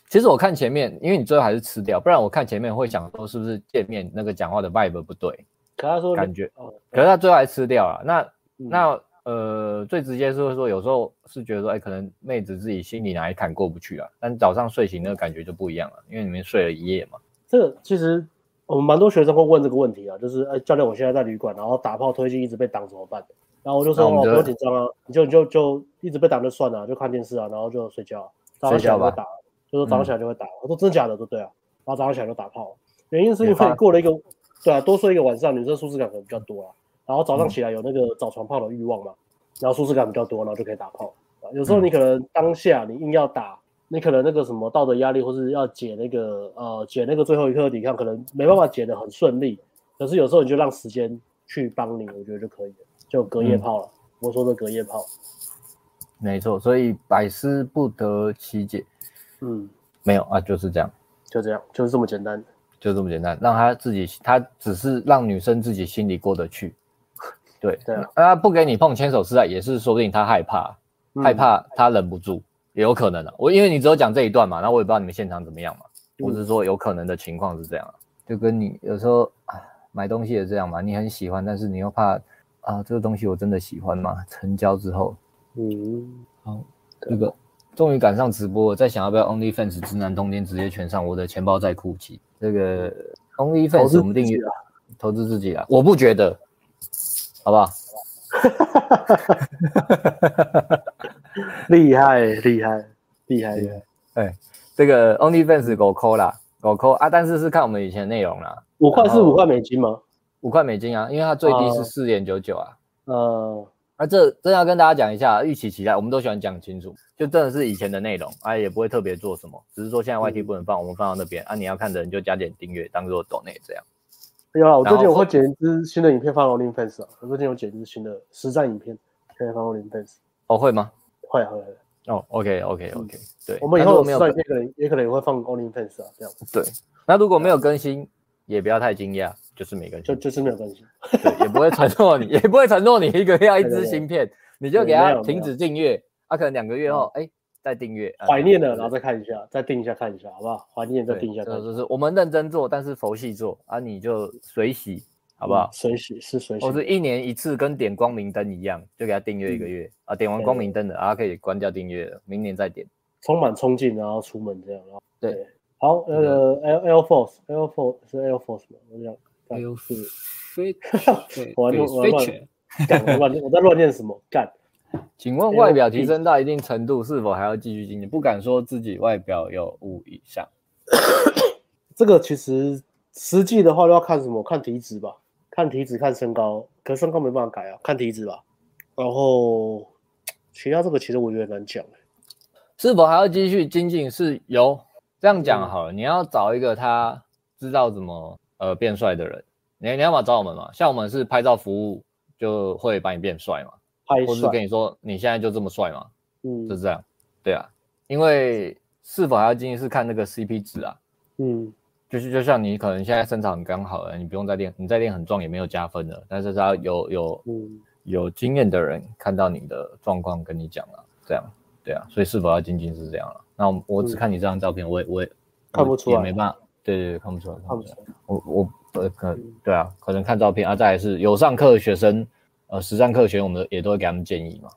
Speaker 2: 其实我看前面，因为你最后还是吃掉，不然我看前面会想说是不是见面那个讲话的 vibe 不对，
Speaker 1: 可他说
Speaker 2: 感觉，哦可是他最后还吃掉了，那、嗯、那。呃，最直接是会说，有时候是觉得说，哎，可能妹子自己心里哪一坎过不去啊，但早上睡醒那个感觉就不一样了，因为你们睡了一夜嘛。
Speaker 1: 这个其实我们蛮多学生会问这个问题啊，就是，哎，教练，我现在在旅馆，然后打炮推进一直被挡怎么办？然后我就说，哦，不用紧张啊，你就就就一直被挡就算了，就看电视啊，然后就睡觉，早上起来就会打，就说早上起来就会打。我说真的假的？都对啊，然后早上起来就打炮，原因是因为过了一个，对啊，多睡一个晚上，女生舒适感可能比较多啊。然后早上起来有那个找床炮的欲望嘛，然后舒适感比较多，然后就可以打炮。有时候你可能当下你硬要打，你可能那个什么道德压力，或是要解那个呃解那个最后一刻的抵抗，可能没办法解得很顺利。可是有时候你就让时间去帮你，我觉得就可以了，就隔夜炮了。嗯、我说的隔夜炮，
Speaker 2: 没错。所以百思不得其解。嗯，没有啊，就是这样，
Speaker 1: 就这样，就是这么简单，
Speaker 2: 就这么简单，让他自己，他只是让女生自己心里过得去。对对啊，他不给你碰牵手失败，也是说不定他害怕，嗯、害怕他忍不住，也有可能的、啊。我因为你只有讲这一段嘛，然后我也不知道你们现场怎么样嘛。嗯、我是说有可能的情况是这样、啊，就跟你有时候买东西也这样嘛，你很喜欢，但是你又怕啊，这个东西我真的喜欢吗？成交之后，嗯，好，这个终于赶上直播了，在想要不要 OnlyFans 直男通天直接全上，我的钱包在哭泣。这个 OnlyFans 我们订阅投资自己啊，我不觉得。好不好？
Speaker 1: 厉害厉害厉害厉害！
Speaker 2: 哎，这个 OnlyFans 狗抠啦，狗抠啊！但是是看我们以前内容啦。
Speaker 1: 五块是五块美金吗？
Speaker 2: 五块美金啊，因为它最低是四点九九啊。
Speaker 1: 呃、uh, 啊，
Speaker 2: 那这真要跟大家讲一下，预期期待，我们都喜欢讲清楚，就真的是以前的内容啊，也不会特别做什么，只是说现在 YT 不能放，嗯、我们放到那边啊，你要看的人就加点订阅，当做抖内这样。
Speaker 1: 有啊，我最近我会剪一支新的影片放 OnlyFans 啊。我最近有剪一支新的实战影片，可以放 OnlyFans。
Speaker 2: 哦，会吗？
Speaker 1: 会会会。
Speaker 2: 哦，OK，OK，OK。对，
Speaker 1: 我们以后实战影片可能也可能也会放 OnlyFans 啊，这样。
Speaker 2: 对。那如果没有更新，也不要太惊讶，就是没更新，
Speaker 1: 就就是没有更新。
Speaker 2: 对，也不会承诺 你，也不会承诺你一个要一支芯片，你就给他停止订阅，啊，可能两个月后，哎。再订阅，
Speaker 1: 怀念了，然后再看一下，再订一下看一下，好不好？怀念再订一下看。
Speaker 2: 就是我们认真做，但是佛系做啊，你就随喜，好不好？
Speaker 1: 随喜是随喜，
Speaker 2: 我是一年一次，跟点光明灯一样，就给他订阅一个月啊，点完光明灯的，然后可以关掉订阅了，明年再点。
Speaker 1: 充满冲劲，然后出门这样，然后对，好，那个 Air Air Force，Air Force 是 Air Force 吗？我讲
Speaker 2: Air Force，
Speaker 1: 我乱我乱讲，我在乱念什么？干。
Speaker 2: 请问外表提升到一定程度，是否还要继续精进？不敢说自己外表有五以上。
Speaker 1: 这个其实实际的话都要看什么？看体脂吧，看体脂，看身高。可是身高没办法改啊，看体脂吧。然后其他这个其实我觉得难讲。
Speaker 2: 是否还要继续精进？是有这样讲好了。你要找一个他知道怎么呃变帅的人。你你要么找我们嘛，像我们是拍照服务，就会把你变帅嘛。或是跟你说，你现在就这么帅吗？嗯，就是这样。对啊，因为是否还要精进是看那个 CP 值啊。嗯，就是就像你可能现在身材很刚好了，你不用再练，你再练很壮也没有加分的。但是他有有、嗯、有经验的人看到你的状况跟你讲了，这样对啊。所以是否要精进是这样了。那我，我只看你这张照片，我也我也
Speaker 1: 看不出来，
Speaker 2: 也没办法。对对对，看不出来，看不出来。我我呃可对啊，可能看照片啊，再来是有上课的学生。呃实战课学，我们也都会给他们建议嘛。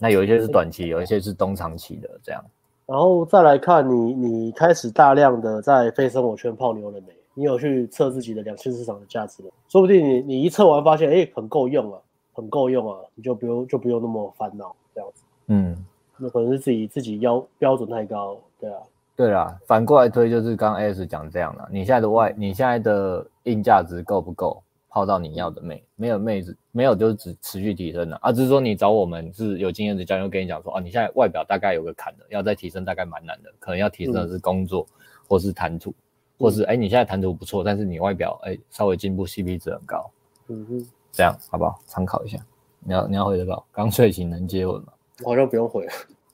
Speaker 2: 那有一些是短期，有一些是中长期的这样。
Speaker 1: 然后再来看你，你开始大量的在非生活圈泡妞了没？你有去测自己的两性市场的价值吗？说不定你你一测完发现，哎、欸，很够用啊，很够用啊，你就不用就不用那么烦恼这样子。嗯，那可能是自己自己要标准太高，对啊。
Speaker 2: 对啊，反过来推就是刚刚 AS 讲这样了，你现在的外，你现在的硬价值够不够？泡到你要的妹，没有妹子，没有就是只持续提升的啊，只是说你找我们是有经验的教练，会跟你讲说啊，你现在外表大概有个坎的，要再提升大概蛮难的，可能要提升的是工作，嗯、或是谈吐，或是哎、嗯、你现在谈吐不错，但是你外表哎稍微进步，CP 值很高，嗯哼，这样好不好？参考一下。你要你要回得到，刚睡醒能接吻吗？
Speaker 1: 好像不用回，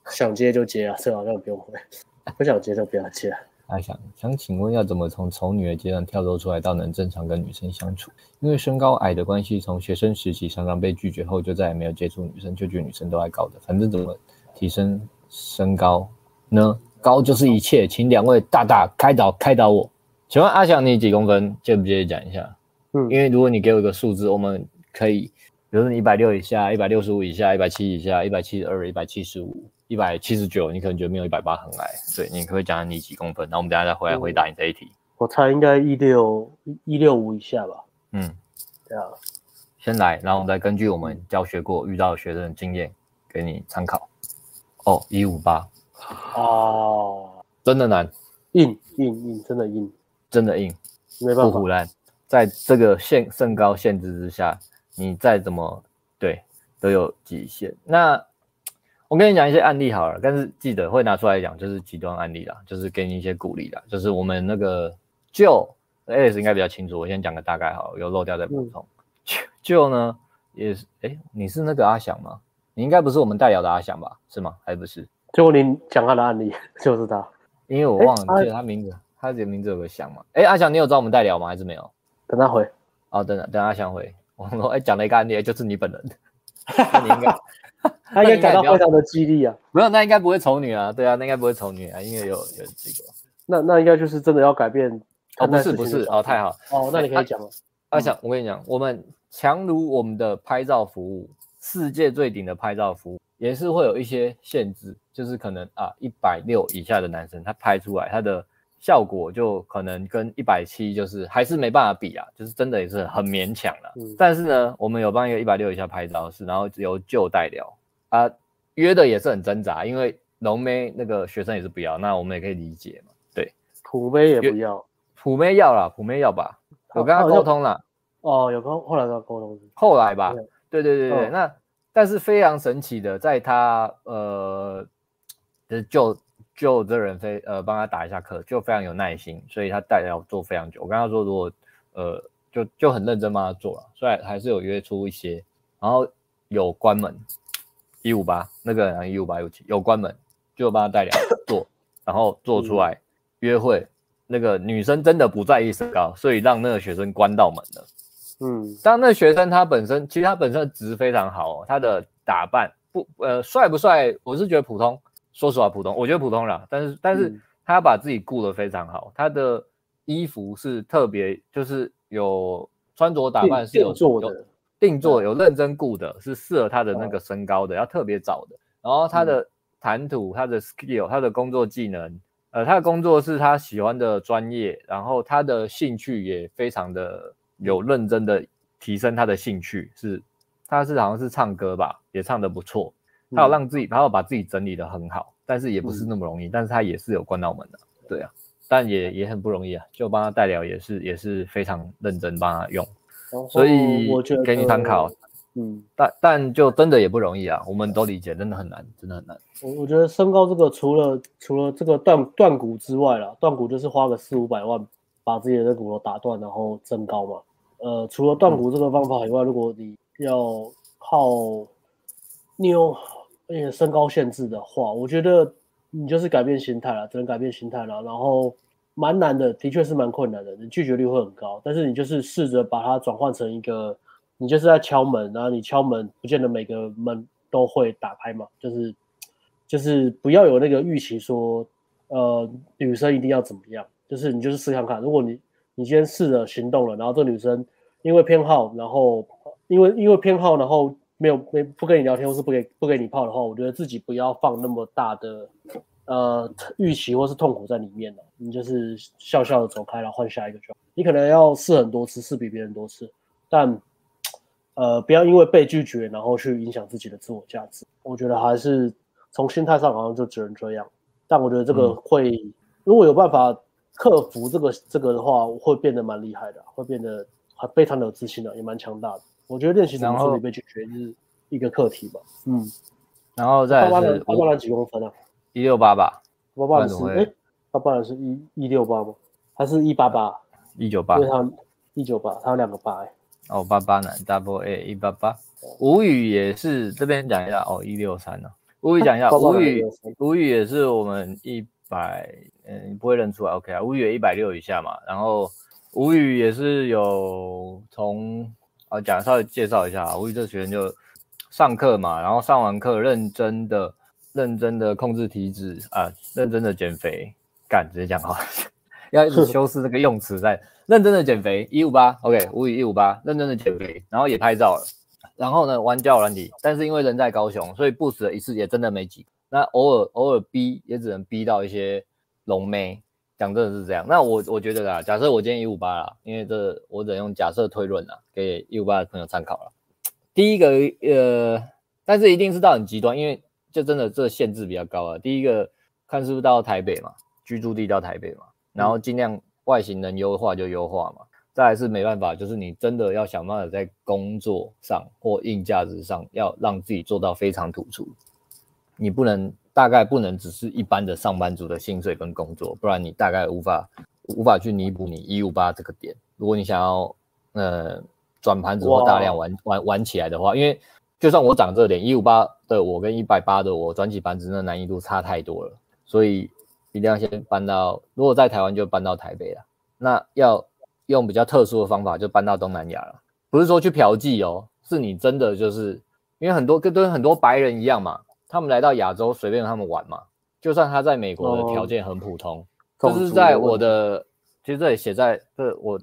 Speaker 1: 想接就接啊，这好像不用回，不想接就不要接。
Speaker 2: 阿想想请问要怎么从丑女的阶段跳脱出来到能正常跟女生相处？因为身高矮的关系，从学生时期常常被拒绝后，就再也没有接触女生，就觉得女生都爱高的。反正怎么提升身高呢？高就是一切，请两位大大开导开导我。请问阿翔你几公分？介不介意讲一下？嗯，因为如果你给我一个数字，我们可以，比如说你一百六以下，一百六十五以下，一百七以下，一百七十二，一百七十五。一百七十九，你可能觉得没有一百八很矮，对，你可不可以讲讲你几公分？那我们等下再回来回答你这一题。
Speaker 1: 我猜应该一六一六五以下吧。
Speaker 2: 嗯，对啊。先来，然后我们再根据我们教学过遇到的学生的经验给你参考。哦，一五八。哦，真的难，
Speaker 1: 硬硬硬，真的硬，
Speaker 2: 真的硬，
Speaker 1: 没办法。
Speaker 2: 不唬烂，在这个限身高限制之下，你再怎么对都有极限。那。我跟你讲一些案例好了，但是记得会拿出来讲，就是极端案例啦，就是给你一些鼓励啦。就是我们那个 Joe Alex 应该比较清楚，我先讲个大概好了，有漏掉再补充。Joe、嗯、呢也是，哎、欸，你是那个阿翔吗？你应该不是我们代表的阿翔吧？是吗？还不是？
Speaker 1: 就你讲他的案例 就是他，
Speaker 2: 因为我忘了、欸、记得他名字，他的名字有个翔嘛？哎、欸，阿翔，你有找我们代聊吗？还是没有？
Speaker 1: 等他回。
Speaker 2: 哦，等等阿翔回。我说，哎、欸，讲了一个案例，就是你本人。那你应该。
Speaker 1: 他应该感到非常的激励啊！
Speaker 2: 没有，那应该不会丑女啊。对啊，那应该不会丑女啊，因为有有这个。
Speaker 1: 那那应该就是真的要改变。
Speaker 2: 哦，不是不是哦，太好
Speaker 1: 哦，那你可以讲了。
Speaker 2: 阿翔，我跟你讲，我们强如我们的拍照服务，世界最顶的拍照服务，也是会有一些限制，就是可能啊，一百六以下的男生他拍出来他的效果就可能跟一百七就是还是没办法比啊，就是真的也是很勉强了。嗯。但是呢，我们有帮一个一百六以下拍照是，然后由旧代聊。啊，约的也是很挣扎，因为浓妹那个学生也是不要，那我们也可以理解嘛。对，
Speaker 1: 普妹也不要，
Speaker 2: 普妹要啦，普妹要吧？我跟他沟通了。
Speaker 1: 哦，有沟，后来跟他沟通。
Speaker 2: 后来吧，对对对对，哦、那但是非常神奇的，在他呃，就是就就这人非呃帮他打一下课，就非常有耐心，所以他带要做非常久。我跟他说，如果呃就就很认真帮他做了，所以还是有约出一些，然后有关门。一五八那个人一五八一五七有关门，就帮他代聊做，然后做出来约会，那个女生真的不在意身高，所以让那个学生关到门了。嗯，当那个学生他本身其实他本身的值非常好，他的打扮不呃帅不帅，我是觉得普通，说实话普通，我觉得普通啦。但是但是他把自己顾得非常好，他的衣服是特别就是有穿着打扮是有做的。定做有认真顾的，是适合他的那个身高的，要特别找的。然后他的谈吐、他的 skill、他的工作技能，呃，他的工作是他喜欢的专业，然后他的兴趣也非常的有认真的提升他的兴趣，是他是好像是唱歌吧，也唱得不错。他有让自己，他有把自己整理得很好，但是也不是那么容易，但是他也是有关到门的，对啊，但也也很不容易啊，就帮他代聊也是也是非常认真帮他用。所以我觉得给你参考，嗯，但但就真的也不容易啊，我们都理解，真的很难，真的很难。
Speaker 1: 我我觉得身高这个，除了除了这个断断骨之外啦，断骨就是花个四五百万把自己的骨头打断，然后增高嘛。呃，除了断骨这个方法以外，嗯、如果你要靠你有身高限制的话，我觉得你就是改变心态了，只能改变心态了，然后。蛮难的，的确是蛮困难的，你拒绝率会很高。但是你就是试着把它转换成一个，你就是在敲门，然后你敲门，不见得每个门都会打开嘛。就是就是不要有那个预期说，呃，女生一定要怎么样。就是你就是试看看，如果你你今天试着行动了，然后这女生因为偏好，然后因为因为偏好，然后没有没不跟你聊天或是不给不给你泡的话，我觉得自己不要放那么大的呃预期或是痛苦在里面了。你就是笑笑的走开，然后换下一个就好。你可能要试很多次，试比别人多次，但呃不要因为被拒绝然后去影响自己的自我价值。我觉得还是从心态上好像就只能这样。但我觉得这个会、嗯、如果有办法克服这个这个的话，会变得蛮厉害的，会变得还非常的有自信的，也蛮强大的。我觉得练习怎么处理被拒绝是一个课题吧。嗯，
Speaker 2: 然后再
Speaker 1: 八八八八几公分啊？
Speaker 2: 一六八吧。
Speaker 1: 八八是哎，八八是一一六八吗？他是一八八？
Speaker 2: 一九八。
Speaker 1: 对他一九八，他有两个八哎。
Speaker 2: 哦，八八男 double A 一八八。吴宇也是这边讲一下哦，一六三呢。吴宇讲一下，吴宇吴宇也是我们一百，嗯，你不会认出来 OK 啊？吴宇也一百六以下嘛，然后吴宇也是有从。啊，讲稍微介绍一下啊，吴宇这学员就上课嘛，然后上完课认真的、认真的控制体脂啊，认真的减肥，干直接讲话，要一直修饰这个用词在认真的减肥，一五八，OK，无语一五八，认真的减肥，然后也拍照了，然后呢玩交友软体，但是因为人在高雄，所以 boost 了一次也真的没几，那偶尔偶尔逼也只能逼到一些龙妹。讲真的是这样，那我我觉得啦，假设我今天一五八啦，因为这我只能用假设推论啦，给一五八的朋友参考了。第一个呃，但是一定是到很极端，因为就真的这限制比较高啊。第一个看是不是到台北嘛，居住地到台北嘛，然后尽量外形能优化就优化嘛。再来是没办法，就是你真的要想办法在工作上或硬价值上要让自己做到非常突出，你不能。大概不能只是一般的上班族的薪水跟工作，不然你大概无法无法去弥补你一五八这个点。如果你想要呃转盘子或大量玩玩玩起来的话，因为就算我长这点一五八的我跟一百八的我转起盘子那难易度差太多了，所以一定要先搬到，如果在台湾就搬到台北了。那要用比较特殊的方法就搬到东南亚了，不是说去嫖妓哦，是你真的就是因为很多跟跟很多白人一样嘛。他们来到亚洲，随便他们玩嘛。就算他在美国的条件很普通，就、哦、是在我的，其实这里写在这我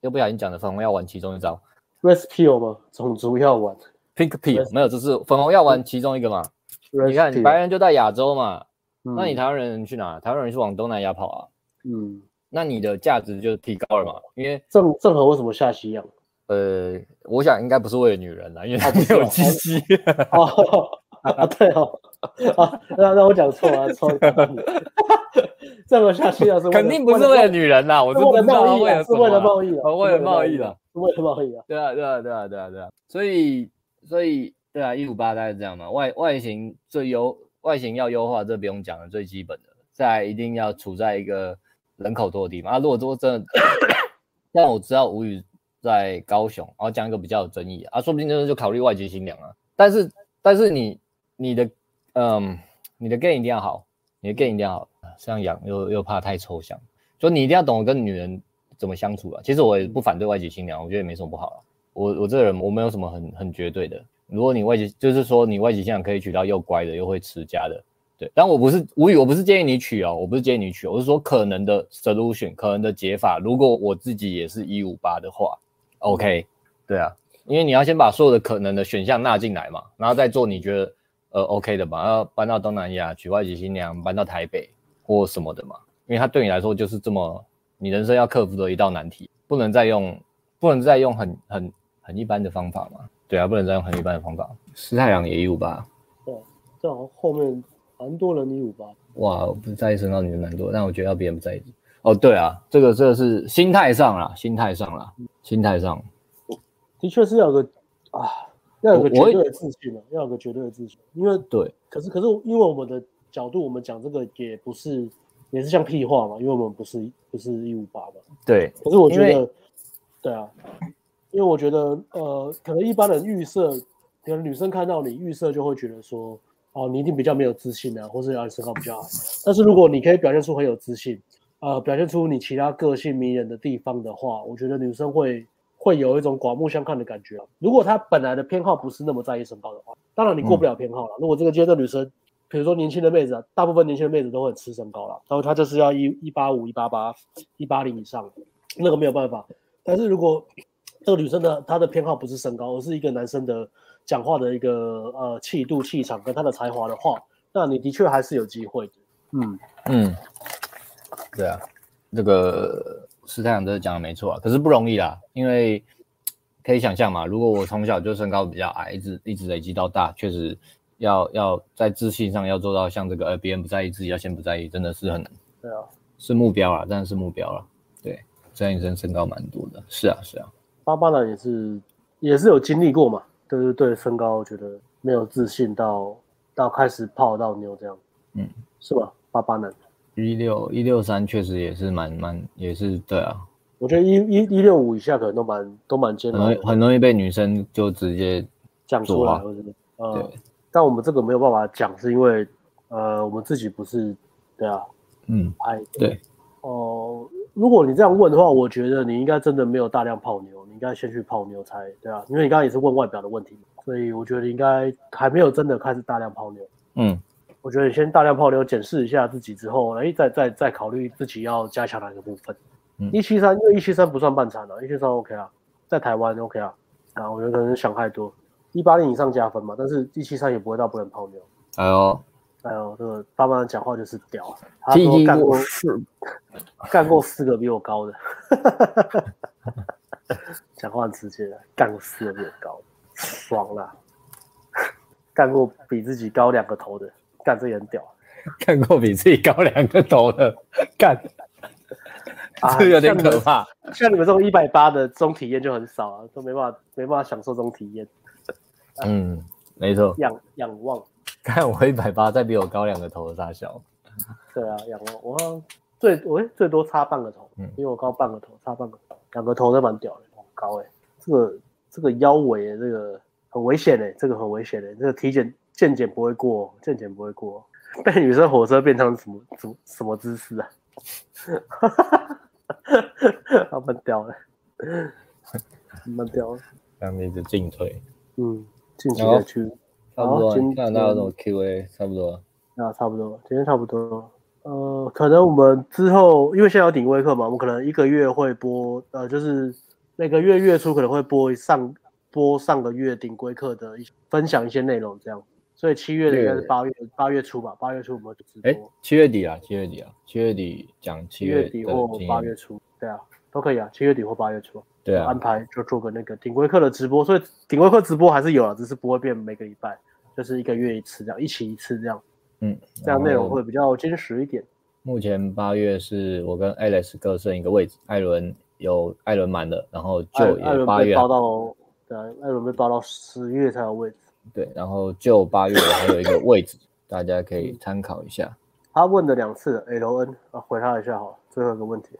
Speaker 2: 又不小心讲的粉红药丸其中一招
Speaker 1: ，Red Pill 吗？种族药丸
Speaker 2: ，Pink Pill 没有，这是粉红药丸其中一个嘛。你看，白人就在亚洲嘛，嗯、那你台湾人去哪？台湾人是往东南亚跑啊。嗯，那你的价值就提高了嘛，因为
Speaker 1: 郑郑和为什么下西洋？
Speaker 2: 呃，我想应该不是为了女人啦，因为他没有鸡鸡。
Speaker 1: 哦啊，对哦，啊，那那我讲错了，错了。这么下去要是
Speaker 2: 肯定不是为了女人啦，我是为了贸易，
Speaker 1: 是为了贸易
Speaker 2: 啊，为了贸易的，
Speaker 1: 为了贸易啊。
Speaker 2: 对啊，对啊，对啊，对啊，对啊。所以，所以，对啊，一五八大概是这样嘛。外外形最优，外形要优化，这不用讲了，最基本的。再一定要处在一个人口多的地方啊。如果说真的，但我知道吴宇在高雄，然后讲一个比较有争议啊，说不定真的就考虑外籍新娘啊。但是，但是你。你的嗯，你的 gay 一定要好，你的 gay 一定要好。这样养又又怕太抽象，所以你一定要懂得跟女人怎么相处啊。其实我也不反对外籍新娘，我觉得也没什么不好。我我这个人我没有什么很很绝对的。如果你外籍，就是说你外籍新娘可以娶到又乖的又会持家的，对。但我不是无语，我不是建议你娶哦，我不是建议你娶，我是说可能的 solution，可能的解法。如果我自己也是一五八的话，OK，对啊，因为你要先把所有的可能的选项纳进来嘛，然后再做你觉得。呃，OK 的吧，要搬到东南亚娶外籍新娘，搬到台北或什么的嘛，因为它对你来说就是这么你人生要克服的一道难题，不能再用不能再用很很很一般的方法嘛，对啊，不能再用很一般的方法。施太阳也一五八，
Speaker 1: 对，正好后面蛮多人一五八。
Speaker 2: 哇，我不在意身高你的蛮多，但我觉得要别人不在意。哦，对啊，这个这个是心态上啦，心态上啦，心态上，
Speaker 1: 的确是有个啊。要有个绝对的自信了，要有个绝对的自信，因为
Speaker 2: 对，
Speaker 1: 可是可是因为我们的角度，我们讲这个也不是，也是像屁话嘛，因为我们不是不是一五八嘛，
Speaker 2: 对。
Speaker 1: 可是我觉得，对啊，因为我觉得呃，可能一般人预设，可能女生看到你预设就会觉得说，哦，你一定比较没有自信啊，或是要你身高比较矮。但是如果你可以表现出很有自信，呃，表现出你其他个性迷人的地方的话，我觉得女生会。会有一种刮目相看的感觉。如果她本来的偏好不是那么在意身高的话，当然你过不了偏好了。嗯、如果这个阶段女生，比如说年轻的妹子，大部分年轻的妹子都会很吃身高了，然后她就是要一一八五、一八八、一八零以上，那个没有办法。但是如果这个女生的她的偏好不是身高，而是一个男生的讲话的一个呃气度、气场跟他的才华的话，那你的确还是有机会的。嗯
Speaker 2: 嗯，对啊，这个师太阳真的讲的没错啊，可是不容易啦，因为可以想象嘛，如果我从小就身高比较矮，一直一直累积到大，确实要要在自信上要做到像这个呃别人不在意，自己要先不在意，真的是很难。
Speaker 1: 对啊，
Speaker 2: 是目标啊，真的是目标了。对，张医生身高蛮多的，是啊是啊，
Speaker 1: 八八男也是也是有经历过嘛，就是对，身高觉得没有自信到到开始泡到妞这样，嗯，是吧？八八男。
Speaker 2: 一六一六三确实也是蛮蛮也是对啊，
Speaker 1: 我觉得一一一六五以下可能都蛮都蛮艰难，
Speaker 2: 很容易被女生就直接
Speaker 1: 讲出来，或者是呃，对，但我们这个没有办法讲，是因为呃我们自己不是对啊，
Speaker 2: 嗯，
Speaker 1: 哎
Speaker 2: 对，
Speaker 1: 哦、呃，如果你这样问的话，我觉得你应该真的没有大量泡妞，你应该先去泡妞才对啊，因为你刚刚也是问外表的问题，所以我觉得你应该还没有真的开始大量泡妞，
Speaker 2: 嗯。
Speaker 1: 我觉得你先大量泡妞，检视一下自己之后，哎，再再再考虑自己要加强哪个部分。一七三，因为一七三不算半残了，一七三 OK 啊，在台湾 OK 啊。啊，我觉得可能想太多，一八零以上加分嘛，但是一七三也不会到不能泡妞。
Speaker 2: 哎呦，
Speaker 1: 哎呦，这个爸爸讲话就是屌，他说干过四，干过四个比我高的，讲话很直接的，干过四个比我高，爽了，干过比自己高两个头的。干这也很屌，
Speaker 2: 干过比自己高两个头的干，这有点可怕。
Speaker 1: 像，像你们这种一百八的，这种体验就很少啊，都没办法，没办法享受这种体验。
Speaker 2: 嗯，没错。
Speaker 1: 仰仰望，
Speaker 2: 看我一百八，再比我高两个头的大小。
Speaker 1: 对啊，仰望，我最我最多差半个头，嗯，比我高半个头，差半个头，两个头都蛮屌的，很高哎、欸。这个这个腰围，这个很危险哎、欸，这个很危险哎、欸，这个体检。健检不会过，健检不会过。被女生火车变成什么什么什么姿势啊？哈哈哈哈哈！他们屌了，他们屌了。
Speaker 2: 这样一直进退。
Speaker 1: 嗯，进去再去。
Speaker 2: 差不多。今天那种 Q&A 差不多。
Speaker 1: 啊，差不多。今天差不多。呃，可能我们之后，因为现在有顶规课嘛，我们可能一个月会播，呃，就是每个月月初可能会播上播上个月顶规课的一分享一些内容，这样。所以七月的应该是八月八月初吧，八月初我们就直播。哎，
Speaker 2: 七月底啊，七月底啊，七月底讲七月，
Speaker 1: 七月底或八月初，对啊，都可以啊，七月底或八月初。
Speaker 2: 对啊，
Speaker 1: 安排就做个那个顶规课的直播，所以顶规课直播还是有啊，只是不会变每个礼拜，就是一个月一次这样，一期一次这样。
Speaker 2: 嗯，
Speaker 1: 这样内容会比较坚实一点。
Speaker 2: 目前八月是我跟 Alex 各剩一个位置，艾伦有艾伦满了，然后就也八月
Speaker 1: 包到，对，艾伦被包到十月才有位置。
Speaker 2: 对，然后就八月还有一个位置，大家可以参考一下。
Speaker 1: 他问了两次，L N 啊，回他一下好了。最后一个问题，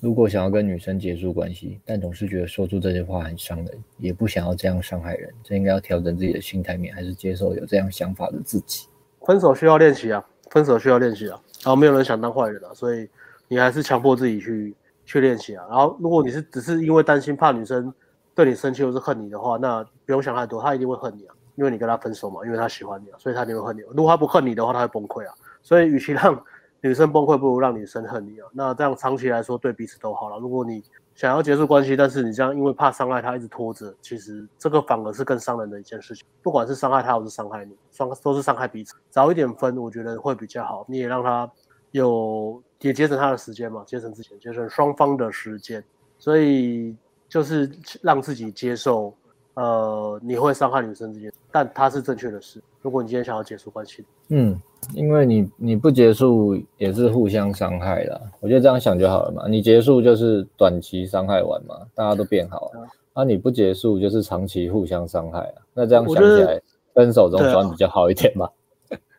Speaker 2: 如果想要跟女生结束关系，但总是觉得说出这些话很伤人，也不想要这样伤害人，这应该要调整自己的心态面，还是接受有这样想法的自己？
Speaker 1: 分手需要练习啊，分手需要练习啊。然后没有人想当坏人啊，所以你还是强迫自己去去练习啊。然后如果你是只是因为担心怕女生。对你生气或是恨你的话，那不用想太多，他一定会恨你啊，因为你跟他分手嘛，因为他喜欢你啊，所以他一定会恨你。如果他不恨你的话，他会崩溃啊。所以，与其让女生崩溃，不如让女生恨你啊。那这样长期来说，对彼此都好了。如果你想要结束关系，但是你这样因为怕伤害他，一直拖着，其实这个反而是更伤人的一件事情。不管是伤害他，还是伤害你，双都是伤害彼此。早一点分，我觉得会比较好。你也让他有也节省他的时间嘛，节省之前节省双方的时间。所以。就是让自己接受，呃，你会伤害女生这件事，但它是正确的事。如果你今天想要结束关系，
Speaker 2: 嗯，因为你你不结束也是互相伤害啦。我觉得这样想就好了嘛。你结束就是短期伤害完嘛，大家都变好了。啊，啊你不结束就是长期互相伤害啊。那这样想起来，分手总算比较好一点嘛。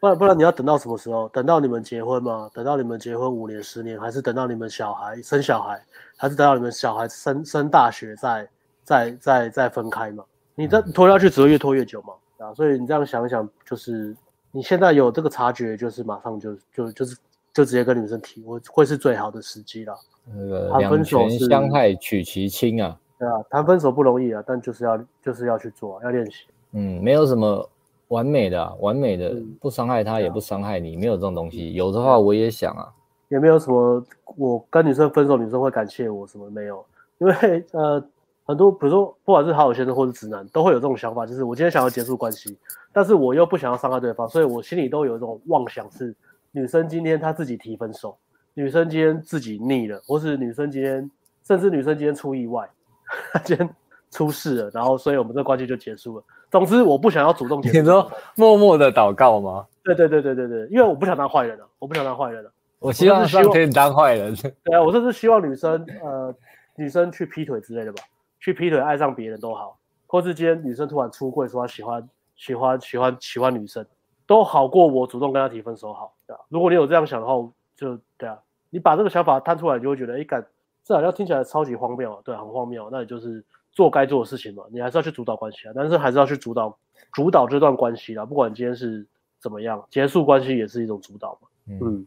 Speaker 1: 不然不然你要等到什么时候？等到你们结婚吗？等到你们结婚五年、十年，还是等到你们小孩生小孩，还是等到你们小孩升升大学再再再再分开嘛？你这拖下去只会越拖越久嘛？啊，所以你这样想一想，就是你现在有这个察觉，就是马上就就就是就直接跟女生提，我会是最好的时机了。
Speaker 2: 那个两全相害取其轻啊。
Speaker 1: 对啊，谈分手不容易啊，但就是要就是要去做，要练习。
Speaker 2: 嗯，没有什么。完美的、啊，完美的，不伤害他，也不伤害你，没有这种东西。有的话，我也想啊，
Speaker 1: 也没有什么。我跟女生分手，女生会感谢我什么没有？因为呃，很多比如说不管是好友先生或是直男，都会有这种想法，就是我今天想要结束关系，但是我又不想要伤害对方，所以我心里都有一种妄想是女生今天她自己提分手，女生今天自己腻了，或是女生今天甚至女生今天出意外，她今天出事了，然后所以我们这关系就结束了。总之我不想要主动结束。
Speaker 2: 你说默默的祷告吗？
Speaker 1: 对对对对对对，因为我不想当坏人了，我不想当坏人了。
Speaker 2: 我希望上天当坏人。
Speaker 1: 对啊，我甚至希望女生呃女生去劈腿之类的吧，去劈腿爱上别人都好，或是今天女生突然出柜说她喜欢喜欢喜欢喜欢女生，都好过我主动跟她提分手好。对啊，如果你有这样想的话，就对啊，你把这个想法摊出来，你就会觉得哎，感这好像听起来超级荒谬，对，很荒谬。那你就是做该做的事情嘛，你还是要去主导关系啊，但是还是要去主导主导这段关系啦，不管你今天是。怎么样？结束关系也是一种主导嘛。嗯，嗯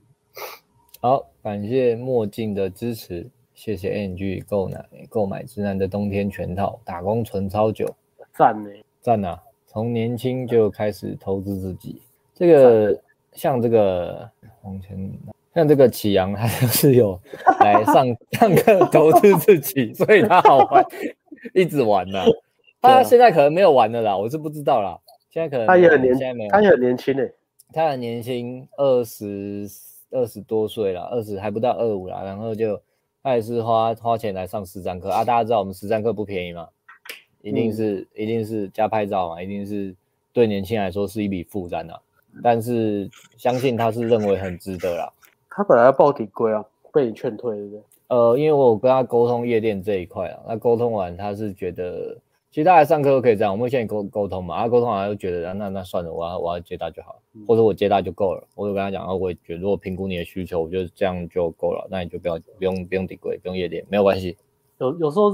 Speaker 2: 好，感谢墨镜的支持，谢谢 NG 购买购买直男的冬天全套，打工存超久，
Speaker 1: 赞呢，
Speaker 2: 赞啊！从年轻就开始投资自己，这个像这个往前，像这个启阳，他就是有来上 上课投资自己，所以他好玩，一直玩呢、啊。他现在可能没有玩的啦，我是不知道啦。现在可能
Speaker 1: 他也很年轻，他也很年轻诶，
Speaker 2: 他很年轻，二十二十多岁了，二十还不到二五了，然后就他也是花花钱来上实战课啊。大家知道我们实战课不便宜嘛，一定是、嗯、一定是加拍照嘛，一定是对年轻人来说是一笔负担啊。但是相信他是认为很值得啦。
Speaker 1: 他本来要报底规啊，被你劝退对不对？
Speaker 2: 呃，因为我跟他沟通夜店这一块啊，那沟通完他是觉得。其实大家上课都可以这样，我们现在沟沟通嘛，啊沟通完就觉得，那那算了，我要我要接他就好了，或者我接他就够了。我就跟他讲，啊，我也觉得如果评估你的需求，我觉得这样就够了，那你就不要不用不用顶规，不用夜店，没有关系。
Speaker 1: 有有时候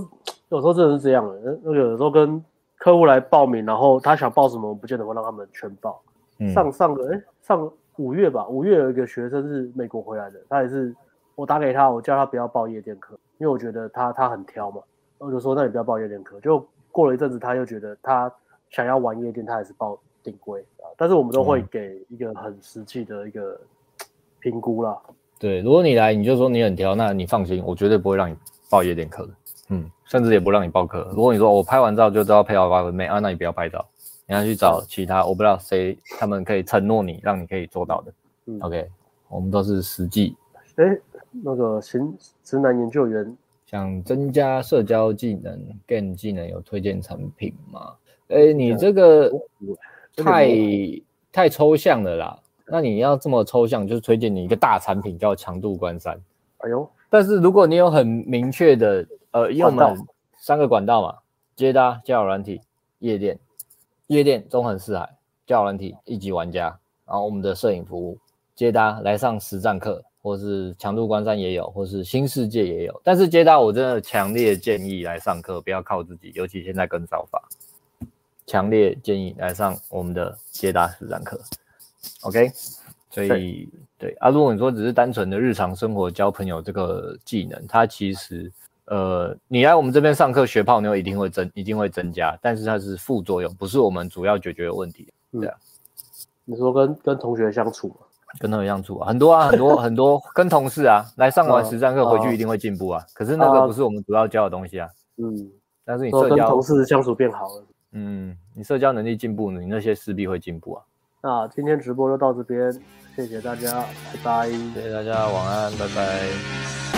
Speaker 1: 有时候真的是这样的，那个有时候跟客户来报名，然后他想报什么，我不见得会让他们全报。嗯、上上个哎上五月吧，五月有一个学生是美国回来的，他也是我打给他，我叫他不要报夜店课，因为我觉得他他很挑嘛，我就说那你不要报夜店课，就。过了一阵子，他又觉得他想要玩夜店，他还是报顶规啊。但是我们都会给一个很实际的一个评估啦。
Speaker 2: 对，如果你来，你就说你很挑，那你放心，我绝对不会让你报夜店课的。嗯，甚至也不让你报课。如果你说我拍完照就知道配好八分妹啊，那你不要拍照，你要去找其他，我不知道谁他们可以承诺你，让你可以做到的。嗯，OK，我们都是实际。
Speaker 1: 哎，那个型直男研究员。
Speaker 2: 想增加社交技能、更技能有推荐产品吗？哎，你这个太太抽象了啦。那你要这么抽象，就是推荐你一个大产品叫强度关山。
Speaker 1: 哎呦，但
Speaker 2: 是如果你有很明确的，呃，因为我们三个管道嘛，接搭、交友软体、夜店、夜店纵横四海、交友软体一级玩家，然后我们的摄影服务、接搭来上实战课。或是强度关山也有，或是新世界也有，但是接搭我真的强烈建议来上课，不要靠自己，尤其现在跟骚法，强烈建议来上我们的接搭实战课。OK，所以对，对啊，如果你说只是单纯的日常生活交朋友这个技能，它其实呃，你来我们这边上课学泡妞一定会增，一定会增加，但是它是副作用，不是我们主要解决的问题。对啊，
Speaker 1: 你说跟跟同学相处
Speaker 2: 跟同学相处啊，很多啊，很多很多跟同事啊来上完实战课回去一定会进步啊。可是那个不是我们主要教的东西啊。嗯，但是你社交
Speaker 1: 跟同事相处变好了。
Speaker 2: 嗯，你社交能力进步，你那些势必会进步啊。
Speaker 1: 那今天直播就到这边，谢谢大家，拜拜。
Speaker 2: 谢谢大家，晚安，拜拜。